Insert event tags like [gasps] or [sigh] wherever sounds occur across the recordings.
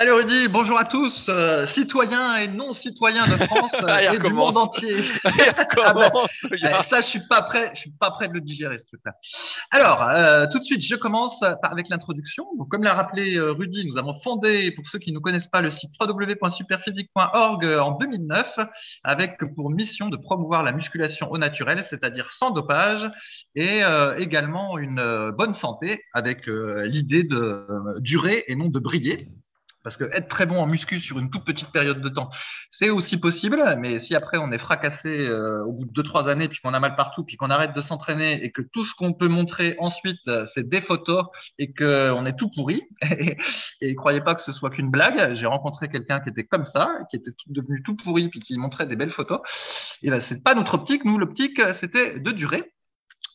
Salut Rudy, bonjour à tous, euh, citoyens et non citoyens de France [laughs] euh, et du monde entier. [laughs] [laughs] On commence. Eh, ça, je suis pas prêt, je suis pas prêt de le digérer ce truc-là. Alors, euh, tout de suite, je commence par- avec l'introduction. Donc, comme l'a rappelé euh, Rudy, nous avons fondé, pour ceux qui ne connaissent pas, le site www.superphysique.org en 2009, avec pour mission de promouvoir la musculation au naturel, c'est-à-dire sans dopage, et euh, également une bonne santé, avec l'idée de durer et non de briller. Parce que être très bon en muscu sur une toute petite période de temps, c'est aussi possible, mais si après on est fracassé euh, au bout de deux trois années, puis qu'on a mal partout, puis qu'on arrête de s'entraîner et que tout ce qu'on peut montrer ensuite euh, c'est des photos et que on est tout pourri, et, [laughs] et croyez pas que ce soit qu'une blague. J'ai rencontré quelqu'un qui était comme ça, qui était devenu tout pourri puis qui montrait des belles photos. Et ben c'est pas notre optique. Nous l'optique c'était de durer.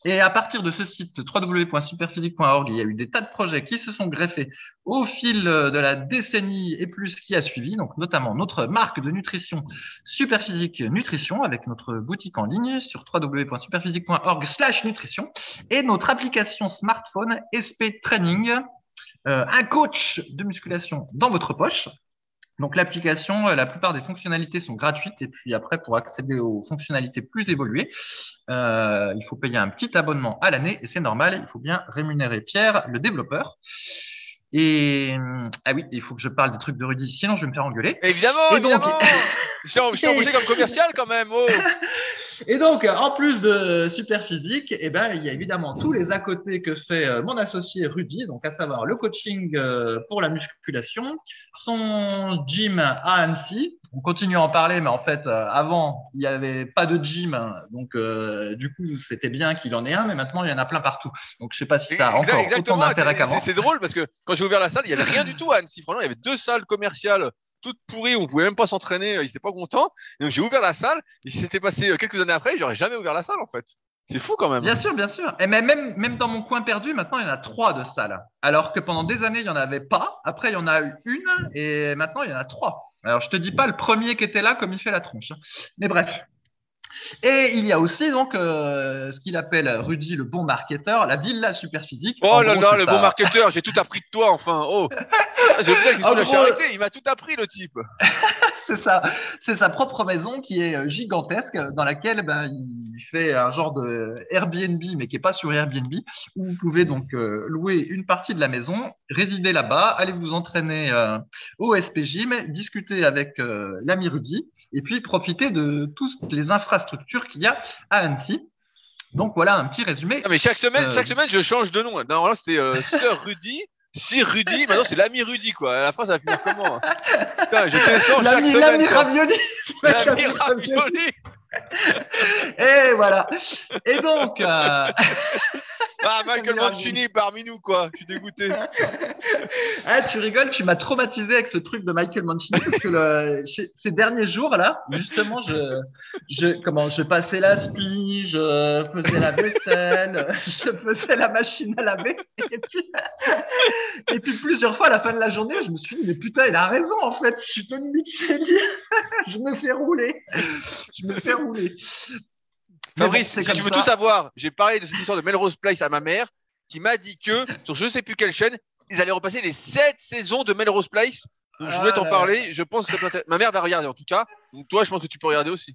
Et à partir de ce site www.superphysique.org, il y a eu des tas de projets qui se sont greffés au fil de la décennie et plus qui a suivi, donc notamment notre marque de nutrition Superphysique Nutrition avec notre boutique en ligne sur www.superphysique.org/nutrition et notre application smartphone SP Training, euh, un coach de musculation dans votre poche. Donc l'application, euh, la plupart des fonctionnalités sont gratuites et puis après pour accéder aux fonctionnalités plus évoluées, euh, il faut payer un petit abonnement à l'année et c'est normal, il faut bien rémunérer Pierre, le développeur. Et hum, ah oui, il faut que je parle des trucs de Rudy, sinon je vais me faire engueuler. Évidemment, Et donc- évidemment. [laughs] Je suis, en- je suis embauché comme commercial quand même. Oh. [laughs] Et donc, en plus de super physique, eh ben, il y a évidemment tous les à côté que fait euh, mon associé Rudy, donc à savoir le coaching euh, pour la musculation, son gym à Annecy. On continue à en parler, mais en fait, euh, avant, il n'y avait pas de gym, hein, donc euh, du coup, c'était bien qu'il en ait un, mais maintenant, il y en a plein partout. Donc, je sais pas si ça a encore autant d'intérêt c'est- qu'avant. C'est drôle parce que quand j'ai ouvert la salle, il y avait rien du tout à Annecy. Franchement, il y avait deux salles commerciales toutes pourries, on pouvait même pas s'entraîner, ils étaient pas contents. Et donc j'ai ouvert la salle, et si c'était passé euh, quelques années après, j'aurais jamais ouvert la salle en fait. C'est fou quand même. Bien sûr, bien sûr. Et même, même, même dans mon coin perdu, maintenant, il y en a trois de salles. Alors que pendant des années, il n'y en avait pas. Après, il y en a eu une et maintenant, il y en a trois. Alors, je te dis pas le premier qui était là comme il fait la tronche. hein. Mais bref. Et il y a aussi donc euh, ce qu'il appelle Rudy le bon marketeur, la villa superphysique. Oh En là gros, là, le ça. bon marketeur, j'ai tout appris de toi enfin. Oh. J'ai oublié que En la gros, charité, il m'a tout appris le type. [laughs] c'est ça, c'est sa propre maison qui est euh, gigantesque, dans laquelle ben, il fait un genre de Airbnb, mais qui est pas sur Airbnb, où vous pouvez donc euh, louer une partie de la maison, résider là-bas, aller vous entraîner euh, au SP Gym, discuter avec euh, l'ami Rudy, et puis profiter de toutes les infrastructures qu'il y a à Annecy. Donc voilà un petit résumé. Non, mais chaque semaine, Euh, chaque semaine, je change de nom. Non, là, c'était euh, Sœur Rudy, Sir Rudy. Maintenant, c'est l'ami Rudy, quoi. À la fin, ça va finir comment hein? Putain, je descends chaque L'ami semaine. l'ami quoi. Ravioli. [laughs] L'ami Ravioli. Et voilà. Et donc, euh, [laughs] Ah, Michael Mancini parmi nous, quoi. Je suis dégoûté. [laughs] Ah, tu rigoles, tu m'as traumatisé avec ce truc de Michael Mancini parce que le- ces derniers jours là, justement, je, je, comment, je passais la spie, je faisais la vaisselle, [laughs] je faisais la machine à laver, et puis, [laughs] et puis plusieurs fois à la fin de la journée, je me suis dit mais putain, il a raison en fait, je suis Tony Micheli, je me fais rouler, je me fais rouler. Bon, Fabrice, si tu veux ça. tout savoir, j'ai parlé de cette histoire de Melrose Place à ma mère, qui m'a dit que sur je sais plus quelle chaîne, ils allaient repasser les sept saisons de Melrose Place. Donc je voulais Ah t'en là parler. Je pense que ça peut intéresser- ma mère va regarder en tout cas. Donc toi, je pense que tu peux regarder aussi.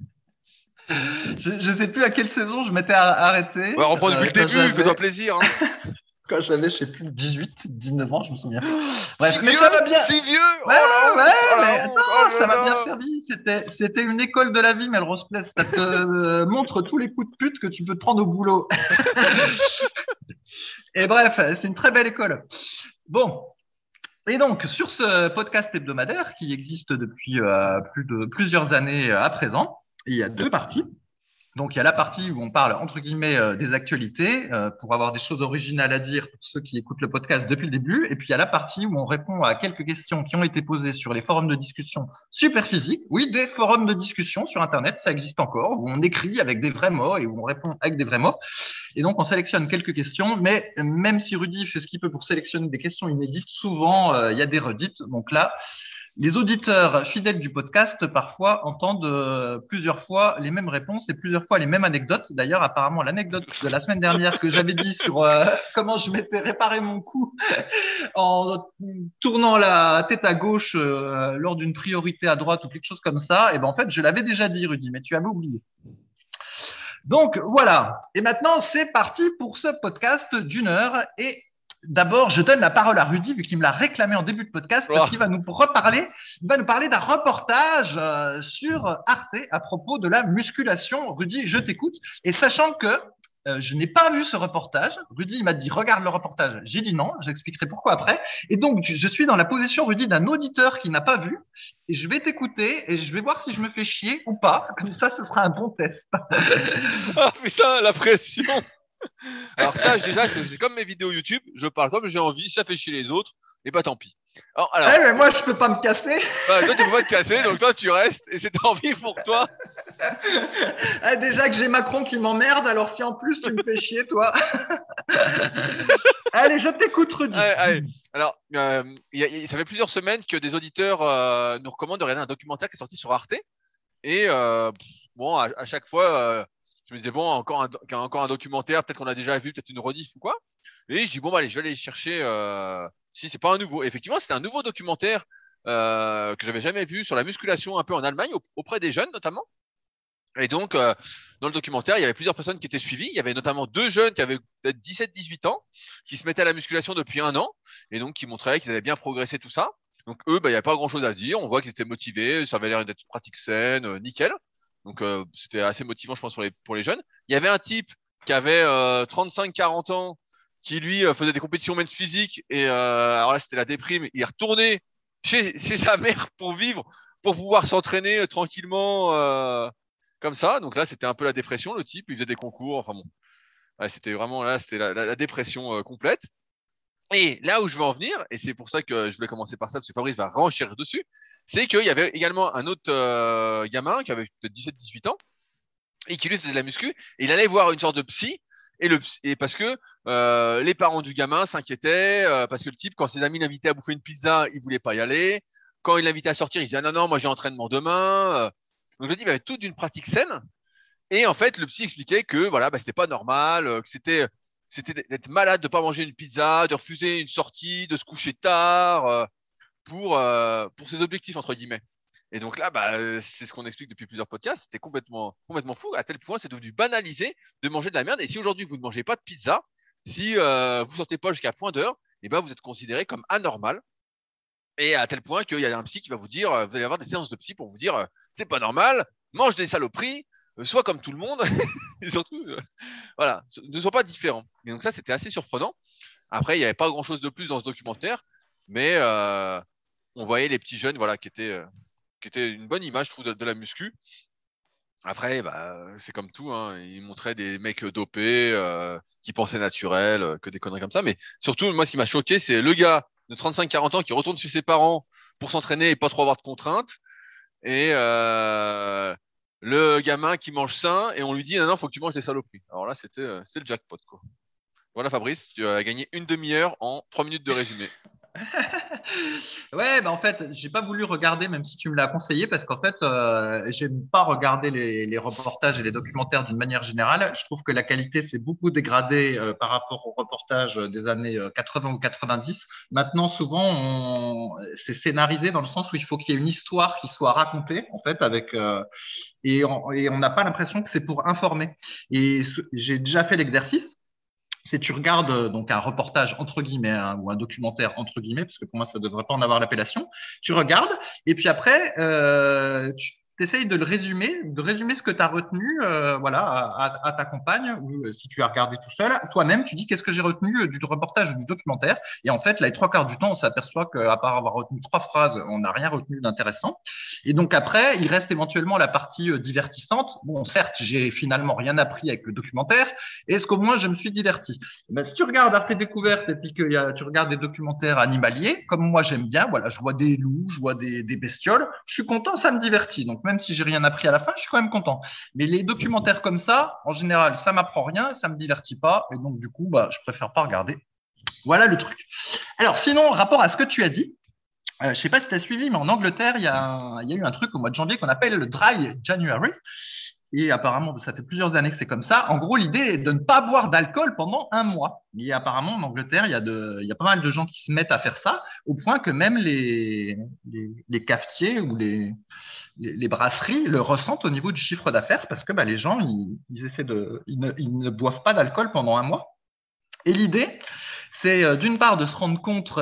Je, je sais plus à quelle saison je m'étais ar- arrêté. On va reprendre depuis Euh, le début, fais-toi plaisir. Hein. [laughs] quand j'avais, je sais plus, 18, 19 ans, je me souviens. [gasps] Bref, mais vieux, ça va bien. si vieux. Ouais, oh oh mais non, oh ça m'a bien servi. C'était, c'était une école de la vie, Melrose Place. Ça te euh, [laughs] montre tous les coups de pute que tu peux te prendre au boulot. [laughs] Et bref, c'est une très belle école. Bon. Et donc, sur ce podcast hebdomadaire qui existe depuis euh, plus de plusieurs années à présent, il y a deux parties. Donc il y a la partie où on parle entre guillemets euh, des actualités euh, pour avoir des choses originales à dire pour ceux qui écoutent le podcast depuis le début. Et puis il y a la partie où on répond à quelques questions qui ont été posées sur les forums de discussion super physiques. Oui, des forums de discussion sur Internet, ça existe encore, où on écrit avec des vrais mots et où on répond avec des vrais mots. Et donc on sélectionne quelques questions, mais même si Rudy fait ce qu'il peut pour sélectionner des questions inédites, souvent euh, il y a des redites. Donc là, les auditeurs fidèles du podcast parfois entendent euh, plusieurs fois les mêmes réponses et plusieurs fois les mêmes anecdotes. D'ailleurs, apparemment, l'anecdote de la semaine dernière que j'avais dit sur euh, [laughs] comment je m'étais réparé mon cou [laughs] en tournant la tête à gauche euh, lors d'une priorité à droite ou quelque chose comme ça, et eh ben en fait, je l'avais déjà dit, Rudy, mais tu avais oublié. Donc voilà. Et maintenant, c'est parti pour ce podcast d'une heure et D'abord, je donne la parole à Rudy, vu qu'il me l'a réclamé en début de podcast, parce oh. qu'il va nous reparler, il va nous parler d'un reportage euh, sur Arte à propos de la musculation. Rudy, je t'écoute. Et sachant que euh, je n'ai pas vu ce reportage, Rudy m'a dit regarde le reportage. J'ai dit non, j'expliquerai pourquoi après. Et donc, je suis dans la position, Rudy, d'un auditeur qui n'a pas vu. Et je vais t'écouter et je vais voir si je me fais chier ou pas. Comme ça, ce sera un bon test. [laughs] ah putain, la pression alors ça, déjà, c'est comme mes vidéos YouTube, je parle comme j'ai envie, ça fait chier les autres, et bah tant pis. Alors, alors mais moi, je peux pas me casser. Bah, toi, tu peux pas te casser, donc toi, tu restes, et c'est envie pour toi. ah, [laughs] déjà que j'ai Macron qui m'emmerde, alors si en plus tu me fais chier, toi. [laughs] allez, je t'écoute, Rudy. Allez, Alors, euh, ça fait plusieurs semaines que des auditeurs euh, nous recommandent de regarder un documentaire qui est sorti sur Arte. Et euh, bon, à, chaque fois, je me disais, bon, encore un, encore un documentaire, peut-être qu'on a déjà vu, peut-être une rediff ou quoi. Et je dis, bon, bah, allez, je vais aller chercher euh, si c'est pas un nouveau. effectivement, c'était un nouveau documentaire euh, que j'avais jamais vu sur la musculation un peu en Allemagne, auprès des jeunes notamment. Et donc, euh, dans le documentaire, il y avait plusieurs personnes qui étaient suivies. Il y avait notamment deux jeunes qui avaient peut-être 17-18 ans, qui se mettaient à la musculation depuis un an, et donc qui montraient qu'ils avaient bien progressé tout ça. Donc eux, bah, il n'y avait pas grand-chose à dire. On voit qu'ils étaient motivés, ça avait l'air d'être pratique saine, euh, nickel. Donc euh, c'était assez motivant, je pense, pour les, pour les jeunes. Il y avait un type qui avait 35-40 euh, ans, qui lui euh, faisait des compétitions men's physique. Et alors là, c'était la déprime. Il retourné chez, chez sa mère pour vivre, pour pouvoir s'entraîner tranquillement comme ça. Donc là, c'était un peu la dépression. Le type, il faisait des concours. Enfin bon, c'était vraiment là, c'était la, la, dépression complète. Et là où je veux en venir, et c'est pour ça que je voulais commencer par ça, parce que Fabrice va renchir dessus, c'est qu'il y avait également un autre euh, gamin qui avait peut-être 17-18 ans, et qui lui faisait de la muscu, et il allait voir une sorte de psy, et, le, et parce que euh, les parents du gamin s'inquiétaient, euh, parce que le type, quand ses amis l'invitaient à bouffer une pizza, il voulait pas y aller. Quand il l'invitait à sortir, il disait ah, non, non, moi j'ai entraînement demain. Donc le type avait toute une pratique saine. Et en fait, le psy expliquait que voilà, bah, c'était pas normal, que c'était c'était d'être malade, de pas manger une pizza, de refuser une sortie, de se coucher tard euh, pour euh, pour ses objectifs entre guillemets. Et donc là, bah, c'est ce qu'on explique depuis plusieurs podcasts. C'était complètement complètement fou à tel point c'est devenu banalisé de manger de la merde. Et si aujourd'hui vous ne mangez pas de pizza, si euh, vous sortez pas jusqu'à point d'heure, et eh ben vous êtes considéré comme anormal. Et à tel point qu'il y a un psy qui va vous dire, vous allez avoir des séances de psy pour vous dire, c'est pas normal, mange des saloperies, euh, soit comme tout le monde, et [laughs] surtout, euh, voilà, ne sois pas différent. Et donc ça, c'était assez surprenant. Après, il n'y avait pas grand-chose de plus dans ce documentaire, mais euh, on voyait les petits jeunes, voilà, qui étaient, une bonne image, je trouve, de, la muscu. Après, bah, c'est comme tout, hein, ils montraient des mecs dopés, qui pensaient naturel, que des conneries comme ça. Mais surtout, moi, ce qui m'a choqué, c'est le gars de 35-40 ans qui retourne chez ses parents pour s'entraîner et pas trop avoir de contraintes. Et le gamin qui mange sain et on lui dit non, non, faut que tu manges des saloperies. Alors là, c'était euh, le jackpot, quoi. Voilà, Fabrice, tu as gagné une demi-heure en trois minutes de résumé. [laughs] ouais, bah en fait, j'ai pas voulu regarder, même si tu me l'as conseillé, parce qu'en fait, euh, j'aime pas regarder les, les, reportages et les documentaires d'une manière générale. Je trouve que la qualité s'est beaucoup dégradée euh, par rapport aux reportages des années 80 euh, ou 90. Maintenant, souvent, c'est scénarisé dans le sens où il faut qu'il y ait une histoire qui soit racontée, en fait, avec euh, et on n'a pas l'impression que c'est pour informer. Et j'ai déjà fait l'exercice c'est tu regardes euh, donc un reportage entre guillemets hein, ou un documentaire entre guillemets parce que pour moi ça devrait pas en avoir l'appellation tu regardes et puis après euh, tu de le résumer, de résumer ce que tu as retenu euh, voilà, à, ta compagne, ou euh, si tu as regardé tout seul, toi-même, tu dis qu'est-ce que j'ai retenu euh, du reportage ou du documentaire. Et en fait, là, les trois quarts du temps, on s'aperçoit qu'à part avoir retenu trois phrases, on n'a rien retenu d'intéressant. Et donc après, il reste éventuellement la partie divertissante. Bon, certes, j'ai finalement rien appris avec le documentaire. Est-ce qu'au moins je me suis diverti? Ben, Si tu regardes Arte Découverte et puis que tu regardes des documentaires animaliers, comme moi j'aime bien, voilà, je vois des loups, je vois des, des bestioles, je suis content, ça me divertit. Donc si j'ai rien appris à la fin, je suis quand même content. Mais les documentaires comme ça, en général, ça m'apprend rien, ça me divertit pas, et donc du coup, bah, je préfère pas regarder. Voilà le truc. Alors sinon, rapport à ce que tu as dit, euh, je sais pas si tu as suivi, mais en Angleterre, il y a eu un truc au mois de janvier qu'on appelle le Dry January. Et apparemment, ça fait plusieurs années que c'est comme ça. En gros, l'idée est de ne pas boire d'alcool pendant un mois. Et apparemment, en Angleterre, il y, a pas mal de gens qui se mettent à faire ça, au point que même les, cafetiers ou les, brasseries le ressentent au niveau du chiffre d'affaires parce que bah, les gens, ils, essaient de, ils ne boivent pas d'alcool pendant un mois. Et l'idée, c'est euh, d'une part de se rendre compte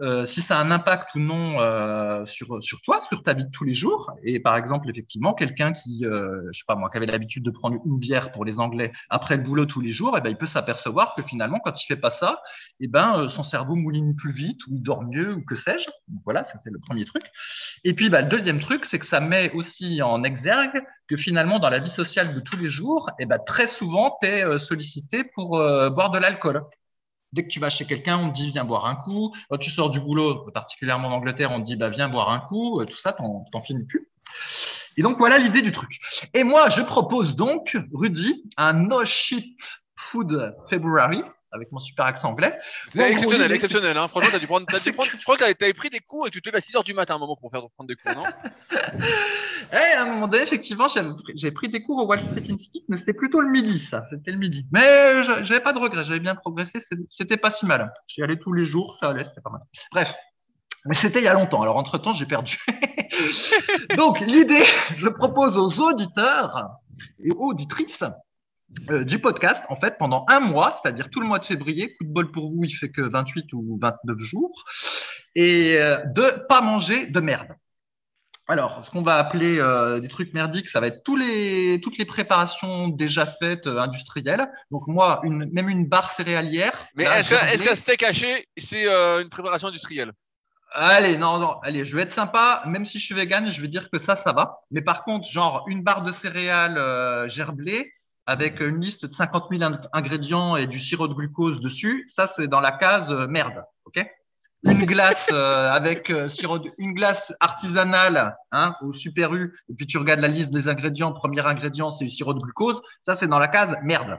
euh, si ça a un impact ou non euh, sur, sur toi, sur ta vie de tous les jours. Et par exemple, effectivement, quelqu'un qui, euh, je sais pas moi, qui avait l'habitude de prendre une bière pour les Anglais après le boulot tous les jours, et eh ben, il peut s'apercevoir que finalement, quand il fait pas ça, eh ben, euh, son cerveau mouline plus vite, ou il dort mieux, ou que sais-je. Voilà, ça c'est le premier truc. Et puis, bah, le deuxième truc, c'est que ça met aussi en exergue que finalement, dans la vie sociale de tous les jours, et eh ben, très souvent, tu es sollicité pour boire de l'alcool. Dès que tu vas chez quelqu'un, on te dit viens boire un coup. Quand tu sors du boulot, particulièrement en Angleterre, on te dit bah, viens boire un coup. Euh, tout ça, t'en finis plus. Et donc voilà l'idée du truc. Et moi, je propose donc, Rudy, un No Shit Food February avec mon super accent anglais. C'est exceptionnel, exceptionnel. Hein. Franchement, t'as dû prendre, dû prendre, je crois que t'avais pris des cours et tu te lèves à 6 heures du matin un moment pour faire prendre des cours, non? [laughs] Eh, à un moment donné, effectivement, j'ai pris des cours au Wall Street Institute, mais c'était plutôt le midi, ça. C'était le midi. Mais j'avais pas de regrets, j'avais bien progressé, c'était pas si mal. J'y allais tous les jours, ça allait, c'était pas mal. Bref. Mais c'était il y a longtemps. Alors, entre-temps, j'ai perdu. [laughs] Donc, l'idée, [laughs] je propose aux auditeurs et auditrices euh, du podcast, en fait, pendant un mois, c'est-à-dire tout le mois de février, coup de bol pour vous, il fait que 28 ou 29 jours, et euh, de pas manger de merde. Alors, ce qu'on va appeler euh, des trucs merdiques, ça va être tous les, toutes les préparations déjà faites euh, industrielles. Donc moi, une, même une barre céréalière. Mais est-ce qu'un steak haché, c'est une préparation industrielle? Allez, non, non, allez, je vais être sympa. Même si je suis vegan, je vais dire que ça, ça va. Mais par contre, genre une barre de céréales gerblées, avec une liste de 50 000 ingrédients et du sirop de glucose dessus, ça c'est dans la case euh, merde, ok? Une [laughs] glace euh, avec euh, sirop, de, une glace artisanale hein, au Super U, et puis tu regardes la liste des ingrédients, premier ingrédient c'est le sirop de glucose, ça c'est dans la case merde.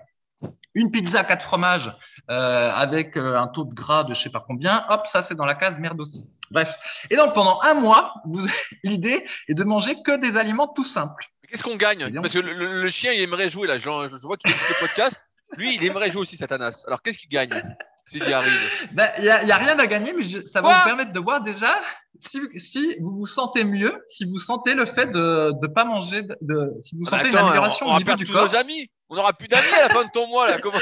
Une pizza quatre fromages avec un taux de gras de je sais pas combien, hop, ça c'est dans la case merde aussi. Bref. Et donc pendant un mois, [laughs] l'idée est de manger que des aliments tout simples. Qu'est-ce qu'on gagne Parce que le, chien, il aimerait jouer là. je, vois qu'il écoute le podcast. Lui, il aimerait jouer aussi, Satanas. Alors, qu'est-ce qu'il gagne s'il y arrive ben, Il n'y a, a, rien à gagner, mais ça va vous permettre de voir déjà si, si, vous vous sentez mieux, si vous sentez le fait de ne pas manger, de, si vous sentez une amélioration on, au niveau du corps. nos amis. On n'aura plus d'amis à la fin de ton mois là. Comment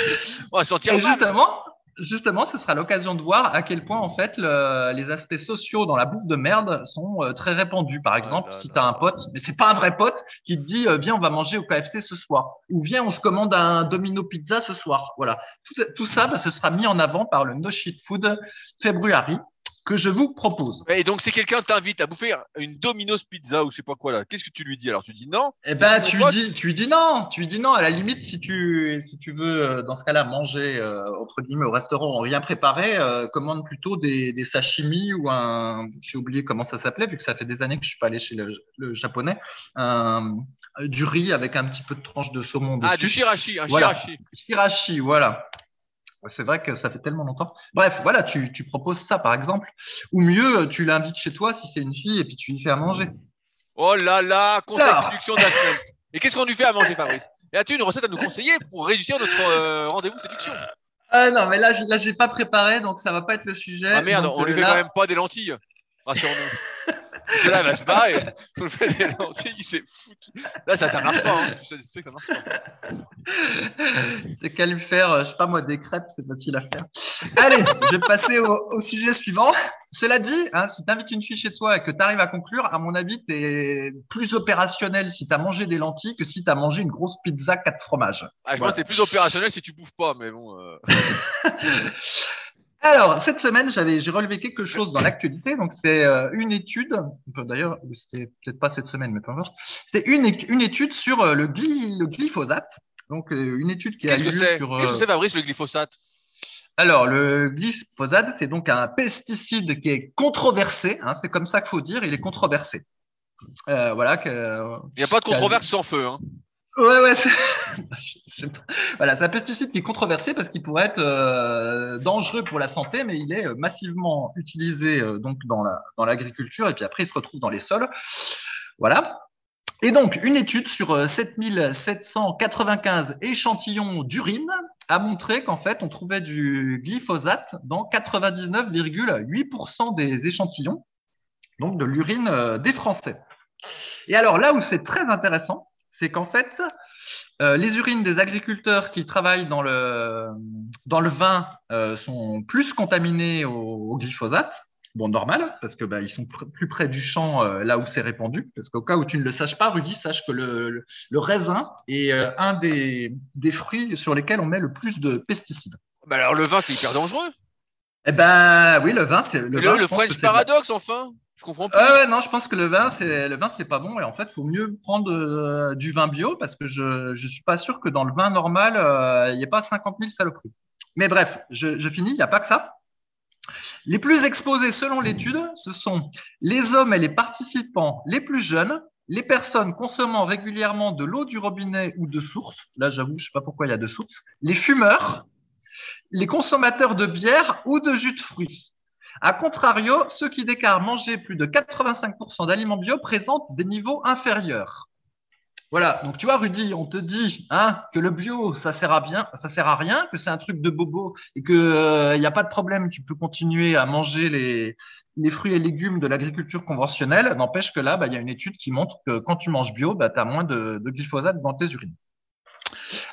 On va sentir mal. Justement, justement, ce sera l'occasion de voir à quel point en fait le, les aspects sociaux dans la bouffe de merde sont euh, très répandus. Par exemple, si tu as un pote, mais c'est pas un vrai pote, qui te dit euh, viens on va manger au KFC ce soir, ou viens on se commande un Domino Pizza ce soir. Voilà, tout, tout ça, bah, ce sera mis en avant par le No Shit Food February que je vous propose. Et donc, si quelqu'un t'invite à bouffer une Domino's Pizza ou je sais pas quoi là, qu'est-ce que tu lui dis? Alors Tu dis non? Eh ben, tu lui dis, tu lui dis non. Tu lui dis non. À la limite, si tu, si tu veux, euh, dans ce cas-là, manger euh, entre guillemets au restaurant rien préparé, euh, commande plutôt des, des sashimi ou un, j'ai oublié comment ça s'appelait vu que ça fait des années que je suis pas allé chez le, le japonais, du riz avec un petit peu de tranche de saumon. Ah, du shirashi, un voilà. shirashi. Shirashi, voilà. C'est vrai que ça fait tellement longtemps. Bref, voilà, tu, tu proposes ça par exemple. Ou mieux, tu l'invites chez toi si c'est une fille et puis tu lui fais à manger. Oh là là, conseil séduction de la semaine. Et qu'est-ce qu'on lui fait à manger, Fabrice? Et as-tu une recette à nous conseiller pour réussir notre euh, rendez-vous séduction? Ah non, mais là, là, j'ai pas préparé, donc ça va pas être le sujet. Ah merde, donc, on lui euh, fait là... quand même pas des lentilles. Rassure-nous. Cela va se barrer. Faire des lentilles, c'est foutu. Là, ça, ça marche pas. Hein. Je sais que ça marche pas. C'est qu'à lui faire, euh, je sais pas moi, des crêpes, c'est facile à faire. Allez, je vais passer au, au sujet suivant. Cela dit, hein, si tu invites une fille chez toi et que tu arrives à conclure, à mon avis, tu es plus opérationnel si tu as mangé des lentilles que si tu as mangé une grosse pizza quatre fromages. Ah, je Voilà. pense que c'est plus opérationnel si tu bouffes pas, mais bon. euh, [laughs] Alors, cette semaine, j'avais, j'ai relevé quelque chose dans l'actualité. Donc, c'est euh, une étude, d'ailleurs, c'était peut-être pas cette semaine, mais peu importe. C'était une, une étude sur euh, le, gly- le glyphosate. Donc, euh, une étude qui a Qu'est-ce que c'est? sur. Qu'est-ce que c'est, Fabrice, le glyphosate? Alors, le glyphosate, c'est donc un pesticide qui est controversé. Hein, c'est comme ça qu'il faut dire. Il est controversé. Euh, voilà. Que, Il n'y a pas de controverse sans feu. Hein. Ouais, ouais. c'est-. [laughs] Voilà, c'est un pesticide qui est controversé parce qu'il pourrait être euh, dangereux pour la santé, mais il est euh, massivement utilisé euh, donc dans la dans l'agriculture et puis après il se retrouve dans les sols. Voilà. Et donc une étude sur euh, 7795 échantillons d'urine a montré qu'en fait on trouvait du glyphosate dans 99,8% des échantillons, donc de l'urine euh, des Français. Et alors là où c'est très intéressant, c'est qu'en fait, euh, les urines des agriculteurs qui travaillent dans le, dans le vin euh, sont plus contaminées au, au glyphosate. Bon, normal, parce que bah, ils sont pr- plus près du champ euh, là où c'est répandu. Parce qu'au cas où tu ne le saches pas, Rudy, sache que le, le, le raisin est un des, des fruits sur lesquels on met le plus de pesticides. Bah alors, le vin, c'est hyper dangereux. Eh ben oui, le vin, c'est le, Le, vin, le French c'est de la- Paradox, enfin. Je non, je pense que le vin, c'est le vin, c'est pas bon. Et en fait, faut mieux prendre euh, du vin bio parce que je je suis pas sûr que dans le vin normal, euh, il n'y ait pas 50 000 saloperies. Mais bref, je, finis. Il n'y a pas que ça. Les plus exposés selon l'étude, ce sont les hommes et les participants les plus jeunes, les personnes consommant régulièrement de l'eau du robinet ou de source. Là, j'avoue, je sais pas pourquoi il y a de source. Les fumeurs, les consommateurs de bière ou de jus de fruits. A contrario, ceux qui déclarent manger plus de 85% d'aliments bio présentent des niveaux inférieurs. Voilà, donc tu vois, Rudy, on te dit hein, que le bio, ça sert à bien, ça sert à rien, que c'est un truc de bobo et que il n'y a pas de problème, tu peux continuer à manger les, les fruits et légumes de l'agriculture conventionnelle. N'empêche que là, bah, il y a une étude qui montre que quand tu manges bio, bah, tu as moins de, de glyphosate dans tes urines.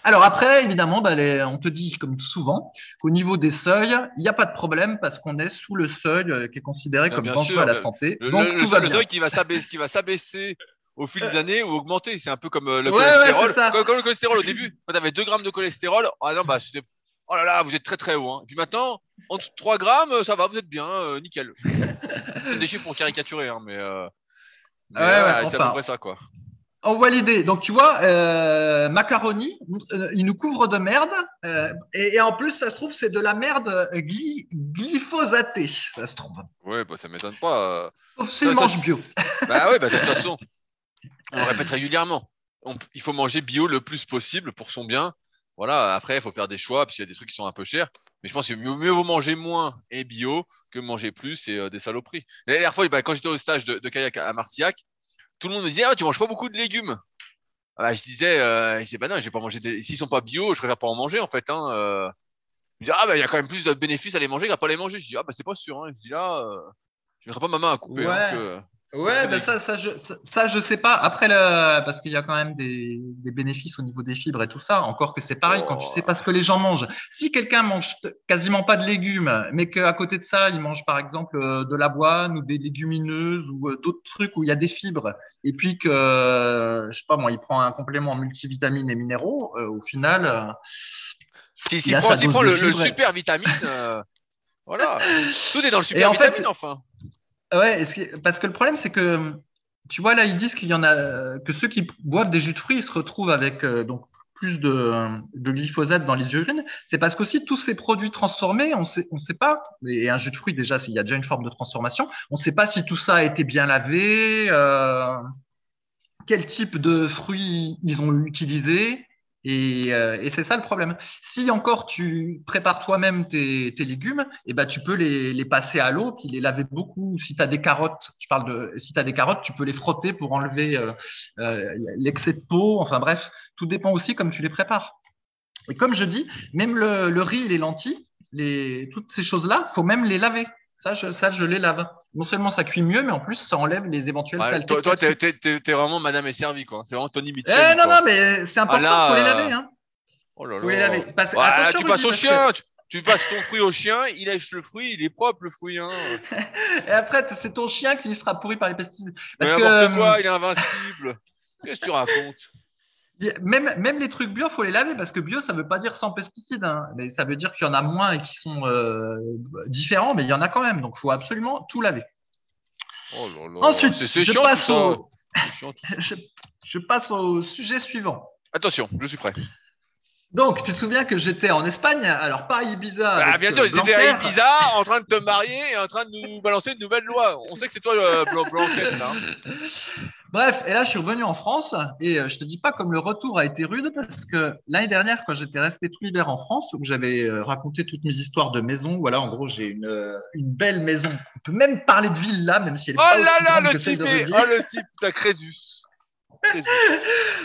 Alors après, évidemment, bah, les- on te dit, comme souvent, qu'au niveau des seuils, il n'y a pas de problème parce qu'on est sous le seuil euh, qui est considéré Ah, comme dangereux à la santé. Le, Donc le- tout va le bien. seuil qui va s'abaisser, au fil des années ou augmenter. C'est un peu comme euh, le Ouais, ouais, cholestérol. ça. comme, comme le cholestérol au début, quand tu avais 2 grammes de cholestérol, ah non, bah, oh là là, vous êtes très très haut. Hein. Et puis maintenant, en dessous de 3 grammes, ça va, vous êtes bien, euh, nickel. [laughs] des chiffres pour caricaturer, hein, mais, euh, mais Ouais, ouais, ouais, c'est à peu près ça, quoi. On voit l'idée. Donc tu vois, euh, macaroni, euh, il nous couvre de merde. euh, et, et en plus, ça se trouve, c'est de la merde gly- glyphosatée, ça se trouve. Ouais, bah, ça m'étonne pas. euh. S'il ça, mange bio. [laughs] Bah ouais, bah, de toute [laughs] façon, on le répète régulièrement. On- il faut manger bio le plus possible pour son bien. Voilà, après, il faut faire des choix, parce qu'il y a des trucs qui sont un peu chers. Mais je pense que mieux, mieux vaut manger moins et bio que manger plus et des saloperies. La dernière fois, bah, quand j'étais au stage de, de kayak à Marcillac, tout le monde me disait, ah, tu manges pas beaucoup de légumes. Ah bah, je disais, euh, je disais, bah non, je vais pas manger des... S'ils sont pas bio, je préfère pas en manger, en fait, hein. euh. Je dis, ah, bah, il y a quand même plus de bénéfices à les manger qu'à pas les manger. Je dis, ah, bah, c'est pas sûr, hein. Je dis, là, euh, je mettrai pas ma main à couper, hein, que- Ouais, ben ça, ça, je, ça, ça, je sais pas. Après, le, parce qu'il y a quand même des, des bénéfices au niveau des fibres et tout ça. Encore que c'est pareil quand tu sais pas ce que les gens mangent. Si quelqu'un mange quasiment pas de légumes, mais qu'à côté de ça, il mange par exemple euh, de l'avoine ou des légumineuses ou euh, d'autres trucs où il y a des fibres, et puis que, euh, je sais pas moi, il prend un complément en multivitamines et minéraux, euh, au final, euh, Si, Il s'il a prend, de le, le super vitamine, euh, voilà. [laughs] Tout est dans le Et super en fait- vitamine, enfin. Ouais, parce que le problème, c'est que, tu vois, là, ils disent qu'il y en a, que ceux qui boivent des jus de fruits, ils se retrouvent avec euh, donc plus de, de glyphosate dans les urines. C'est parce qu'aussi, tous ces produits transformés, on sait, on sait pas, et un jus de fruits, déjà, il y a déjà une forme de transformation, on sait pas si tout ça a été bien lavé, euh, quel type de fruits ils ont utilisé. Et, euh, et c'est ça le problème. Si encore tu prépares toi-même tes, légumes, eh ben tu peux les, passer à l'eau, puis les laver beaucoup. Si tu as des carottes, je parle de, si tu as des carottes, tu peux les frotter pour enlever euh, euh, l'excès de peau. Enfin bref, tout dépend aussi comme tu les prépares. Et comme je dis, même le, le riz et les lentilles, les, toutes ces choses-là, faut même les laver. Ça, ça, je les lave. Non seulement ça cuit mieux, mais en plus ça enlève les éventuelles Ouais, saletés. toi, t'es, t'es- t'es- t'es vraiment Madame est servie, quoi. C'est vraiment Tony Mitchell. Eh non, quoi. non, mais c'est important, Ah là, faut les laver. Hein. Oh là Faut les là. laver. Parce- Ouais, là, tu passes au chien. Tu, tu passes ton fruit au chien, il lèche le fruit, il est propre le fruit. Hein. [laughs] Et après, c'est ton chien qui sera pourri par les pesticides. Mais Parce que, n'importe quoi, euh, il est invincible. Qu'est-ce que tu racontes? Même, même les trucs bio, faut les laver parce que bio, ça veut pas dire sans pesticides. Hein. Mais ça veut dire qu'il y en a moins et qui sont euh, différents, mais il y en a quand même. Donc, faut absolument tout laver. Oh là là. Ensuite, c'est, [laughs] je passe au-. Je, je passe sujet suivant. Attention, je suis prêt. Donc, tu te souviens que j'étais en Espagne, alors pas à Ibiza. Ah, bien euh, sûr, ils étaient Blanquer. à Ibiza en train de te marier et en train de nous balancer une nouvelle loi. On sait que c'est toi le blanc blanquette là. [laughs] Bref, et là, je suis revenu en France et euh, je te dis pas comme le retour a été rude parce que l'année dernière, quand j'étais resté tout l'hiver en France, où j'avais euh, raconté toutes mes histoires de maison, voilà, en gros, j'ai une, euh, une belle maison. On peut même parler de villa, même si elle est Oh pas là là, le type est... Oh le type, t'as. Crésus.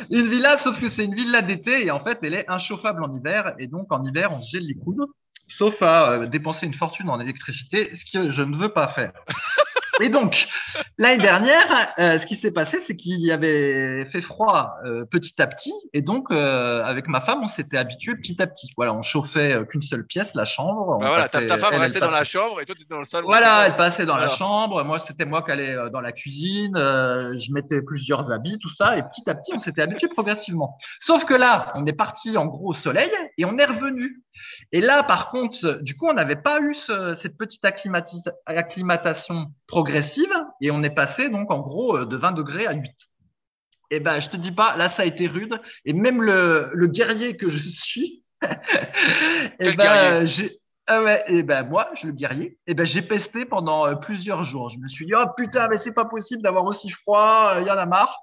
Une villa, sauf que c'est une villa d'été et en fait, elle est inchauffable en hiver et donc en hiver, on se gèle les coudes, sauf à euh, dépenser une fortune en électricité, ce que je ne veux pas faire. [laughs] Et donc, l'année dernière, euh, ce qui s'est passé, c'est qu'il y avait fait froid euh, petit à petit, et donc euh, avec ma femme, on s'était habitué petit à petit. Voilà, on chauffait qu'une seule pièce, la chambre. on Bah voilà, ta, passait- ta femme elle, elle restait dans la chambre et toi t'étais dans le salon. voilà, elle passait dans la chambre. Moi, c'était moi qui allais euh, dans la cuisine. euh, je mettais plusieurs habits, tout ça. Et petit à petit, on s'était habitué progressivement. Sauf que là, on est parti en gros au soleil et on est revenu. Et là, par contre, du coup, on n'avait pas eu ce- cette petite acclimatation progressive et on est passé donc en gros euh, de 20 degrés à 8. Et ben, je te dis pas, là, ça a été rude. Et même le, le guerrier que je suis, [laughs] et Quel ben, j'ai, ah ouais, et ben moi, je le guerrier, et ben j'ai pesté pendant euh, plusieurs jours. Je me suis dit, oh putain, mais c'est pas possible d'avoir aussi froid, il y en a marre.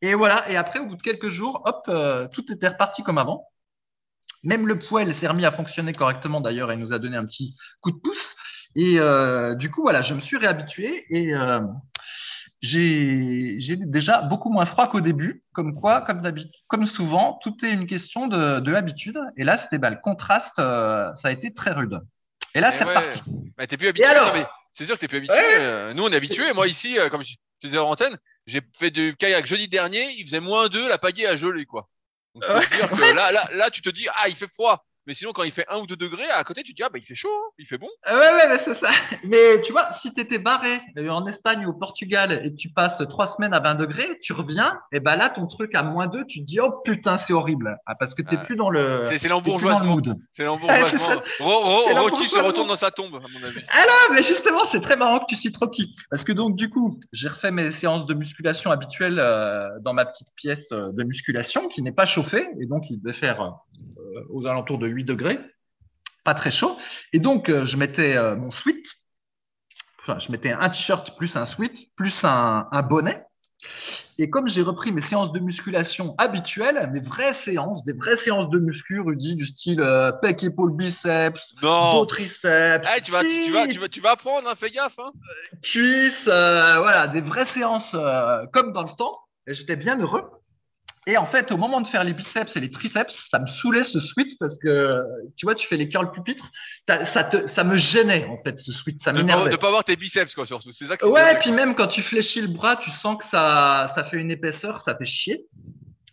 Et voilà, et après, au bout de quelques jours, hop, euh, tout était reparti comme avant. Même le poêle s'est remis à fonctionner correctement d'ailleurs et nous a donné un petit coup de pouce. Et euh, du coup, voilà, je me suis réhabitué et euh, j'ai déjà beaucoup moins froid qu'au début. Comme quoi, comme, comme souvent, tout est une question de, de habitude. Et là, c'était bah, le contraste, euh, ça a été très rude. Et là, Eh c'est ouais. reparti. Bah, t'es plus habitué. alors non, mais c'est sûr que t'es plus habitué. Ouais. Euh, Nous, on est habitués. Moi, ici, euh, comme je je faisais en antenne, j'ai fait du kayak jeudi dernier. Il faisait moins 2, la pagaie a gelé, quoi. Donc, je peux Ouais. te dire que là, là, là, tu te dis, ah, il fait froid. Mais sinon, quand il fait 1 ou 2 degrés, à côté, tu te dis, ah, bah, il fait chaud, hein, il fait bon. Euh, Ouais, ouais, mais c'est ça. [laughs] Mais tu vois, si tu étais barré en Espagne ou au Portugal et que tu passes trois semaines à 20 degrés, tu reviens, et ben là, ton truc à moins 2, tu te dis, oh putain, c'est horrible. Ah, parce que t'es Ouais. plus dans le, C'est l'embourgeoisement. mood. C'est l'embourgeoisement. Ro- [laughs] Ro- C'est Rocky se retourne dans sa tombe, à mon avis. Ah, mais justement, c'est très marrant que tu cites Rocky. Parce que donc, du coup, j'ai refait mes séances de musculation habituelles euh, dans ma petite pièce euh, de musculation qui n'est pas chauffée. Et donc, il devait faire euh, aux alentours de 8 degrés. Pas très chaud. Et donc, euh, je mettais euh, mon sweat. Enfin, je mettais un t-shirt plus un sweat, plus un, un bonnet. Et comme j'ai repris mes séances de musculation habituelles, mes vraies séances, des vraies séances de muscu, Rudy, du style euh, pec, épaule, biceps, dos, triceps, Eh, tu vas, tu, vas, tu vas, tu vas apprendre, hein, fais gaffe, hein. cuisses, euh, voilà, des vraies séances euh, comme dans le temps. Et j'étais bien heureux. Et en fait, au moment de faire les biceps et les triceps, ça me saoulait ce sweat parce que, tu vois, tu fais les curls pupitres, ça, te, ça me gênait en fait ce sweat, ça m'énervait. de pas avoir tes biceps, quoi, surtout. C'est ça que Ouais, horrible. puis même quand tu fléchis le bras, tu sens que ça, ça fait une épaisseur, ça fait chier.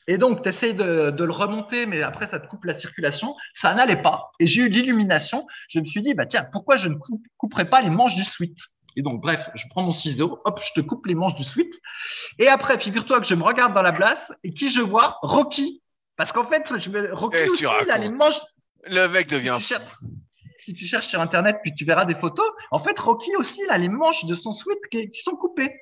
Et donc, tu essayes de, de le remonter, mais après, ça te coupe la circulation. Ça n'allait pas. Et j'ai eu l'illumination. Je me suis dit, bah tiens, pourquoi je ne coupe- couperais pas les manches du sweat? Et donc, bref, je prends mon ciseau, hop, je te coupe les manches du sweat. Et après, figure-toi que je me regarde dans la glace et qui je vois? Rocky. Parce qu'en fait, je me, Rocky que aussi, il a les manches Le mec devient si tu, cherches, si tu cherches sur Internet, puis tu verras des photos. En fait, Rocky aussi, il a les manches de son sweat qui, qui sont coupées.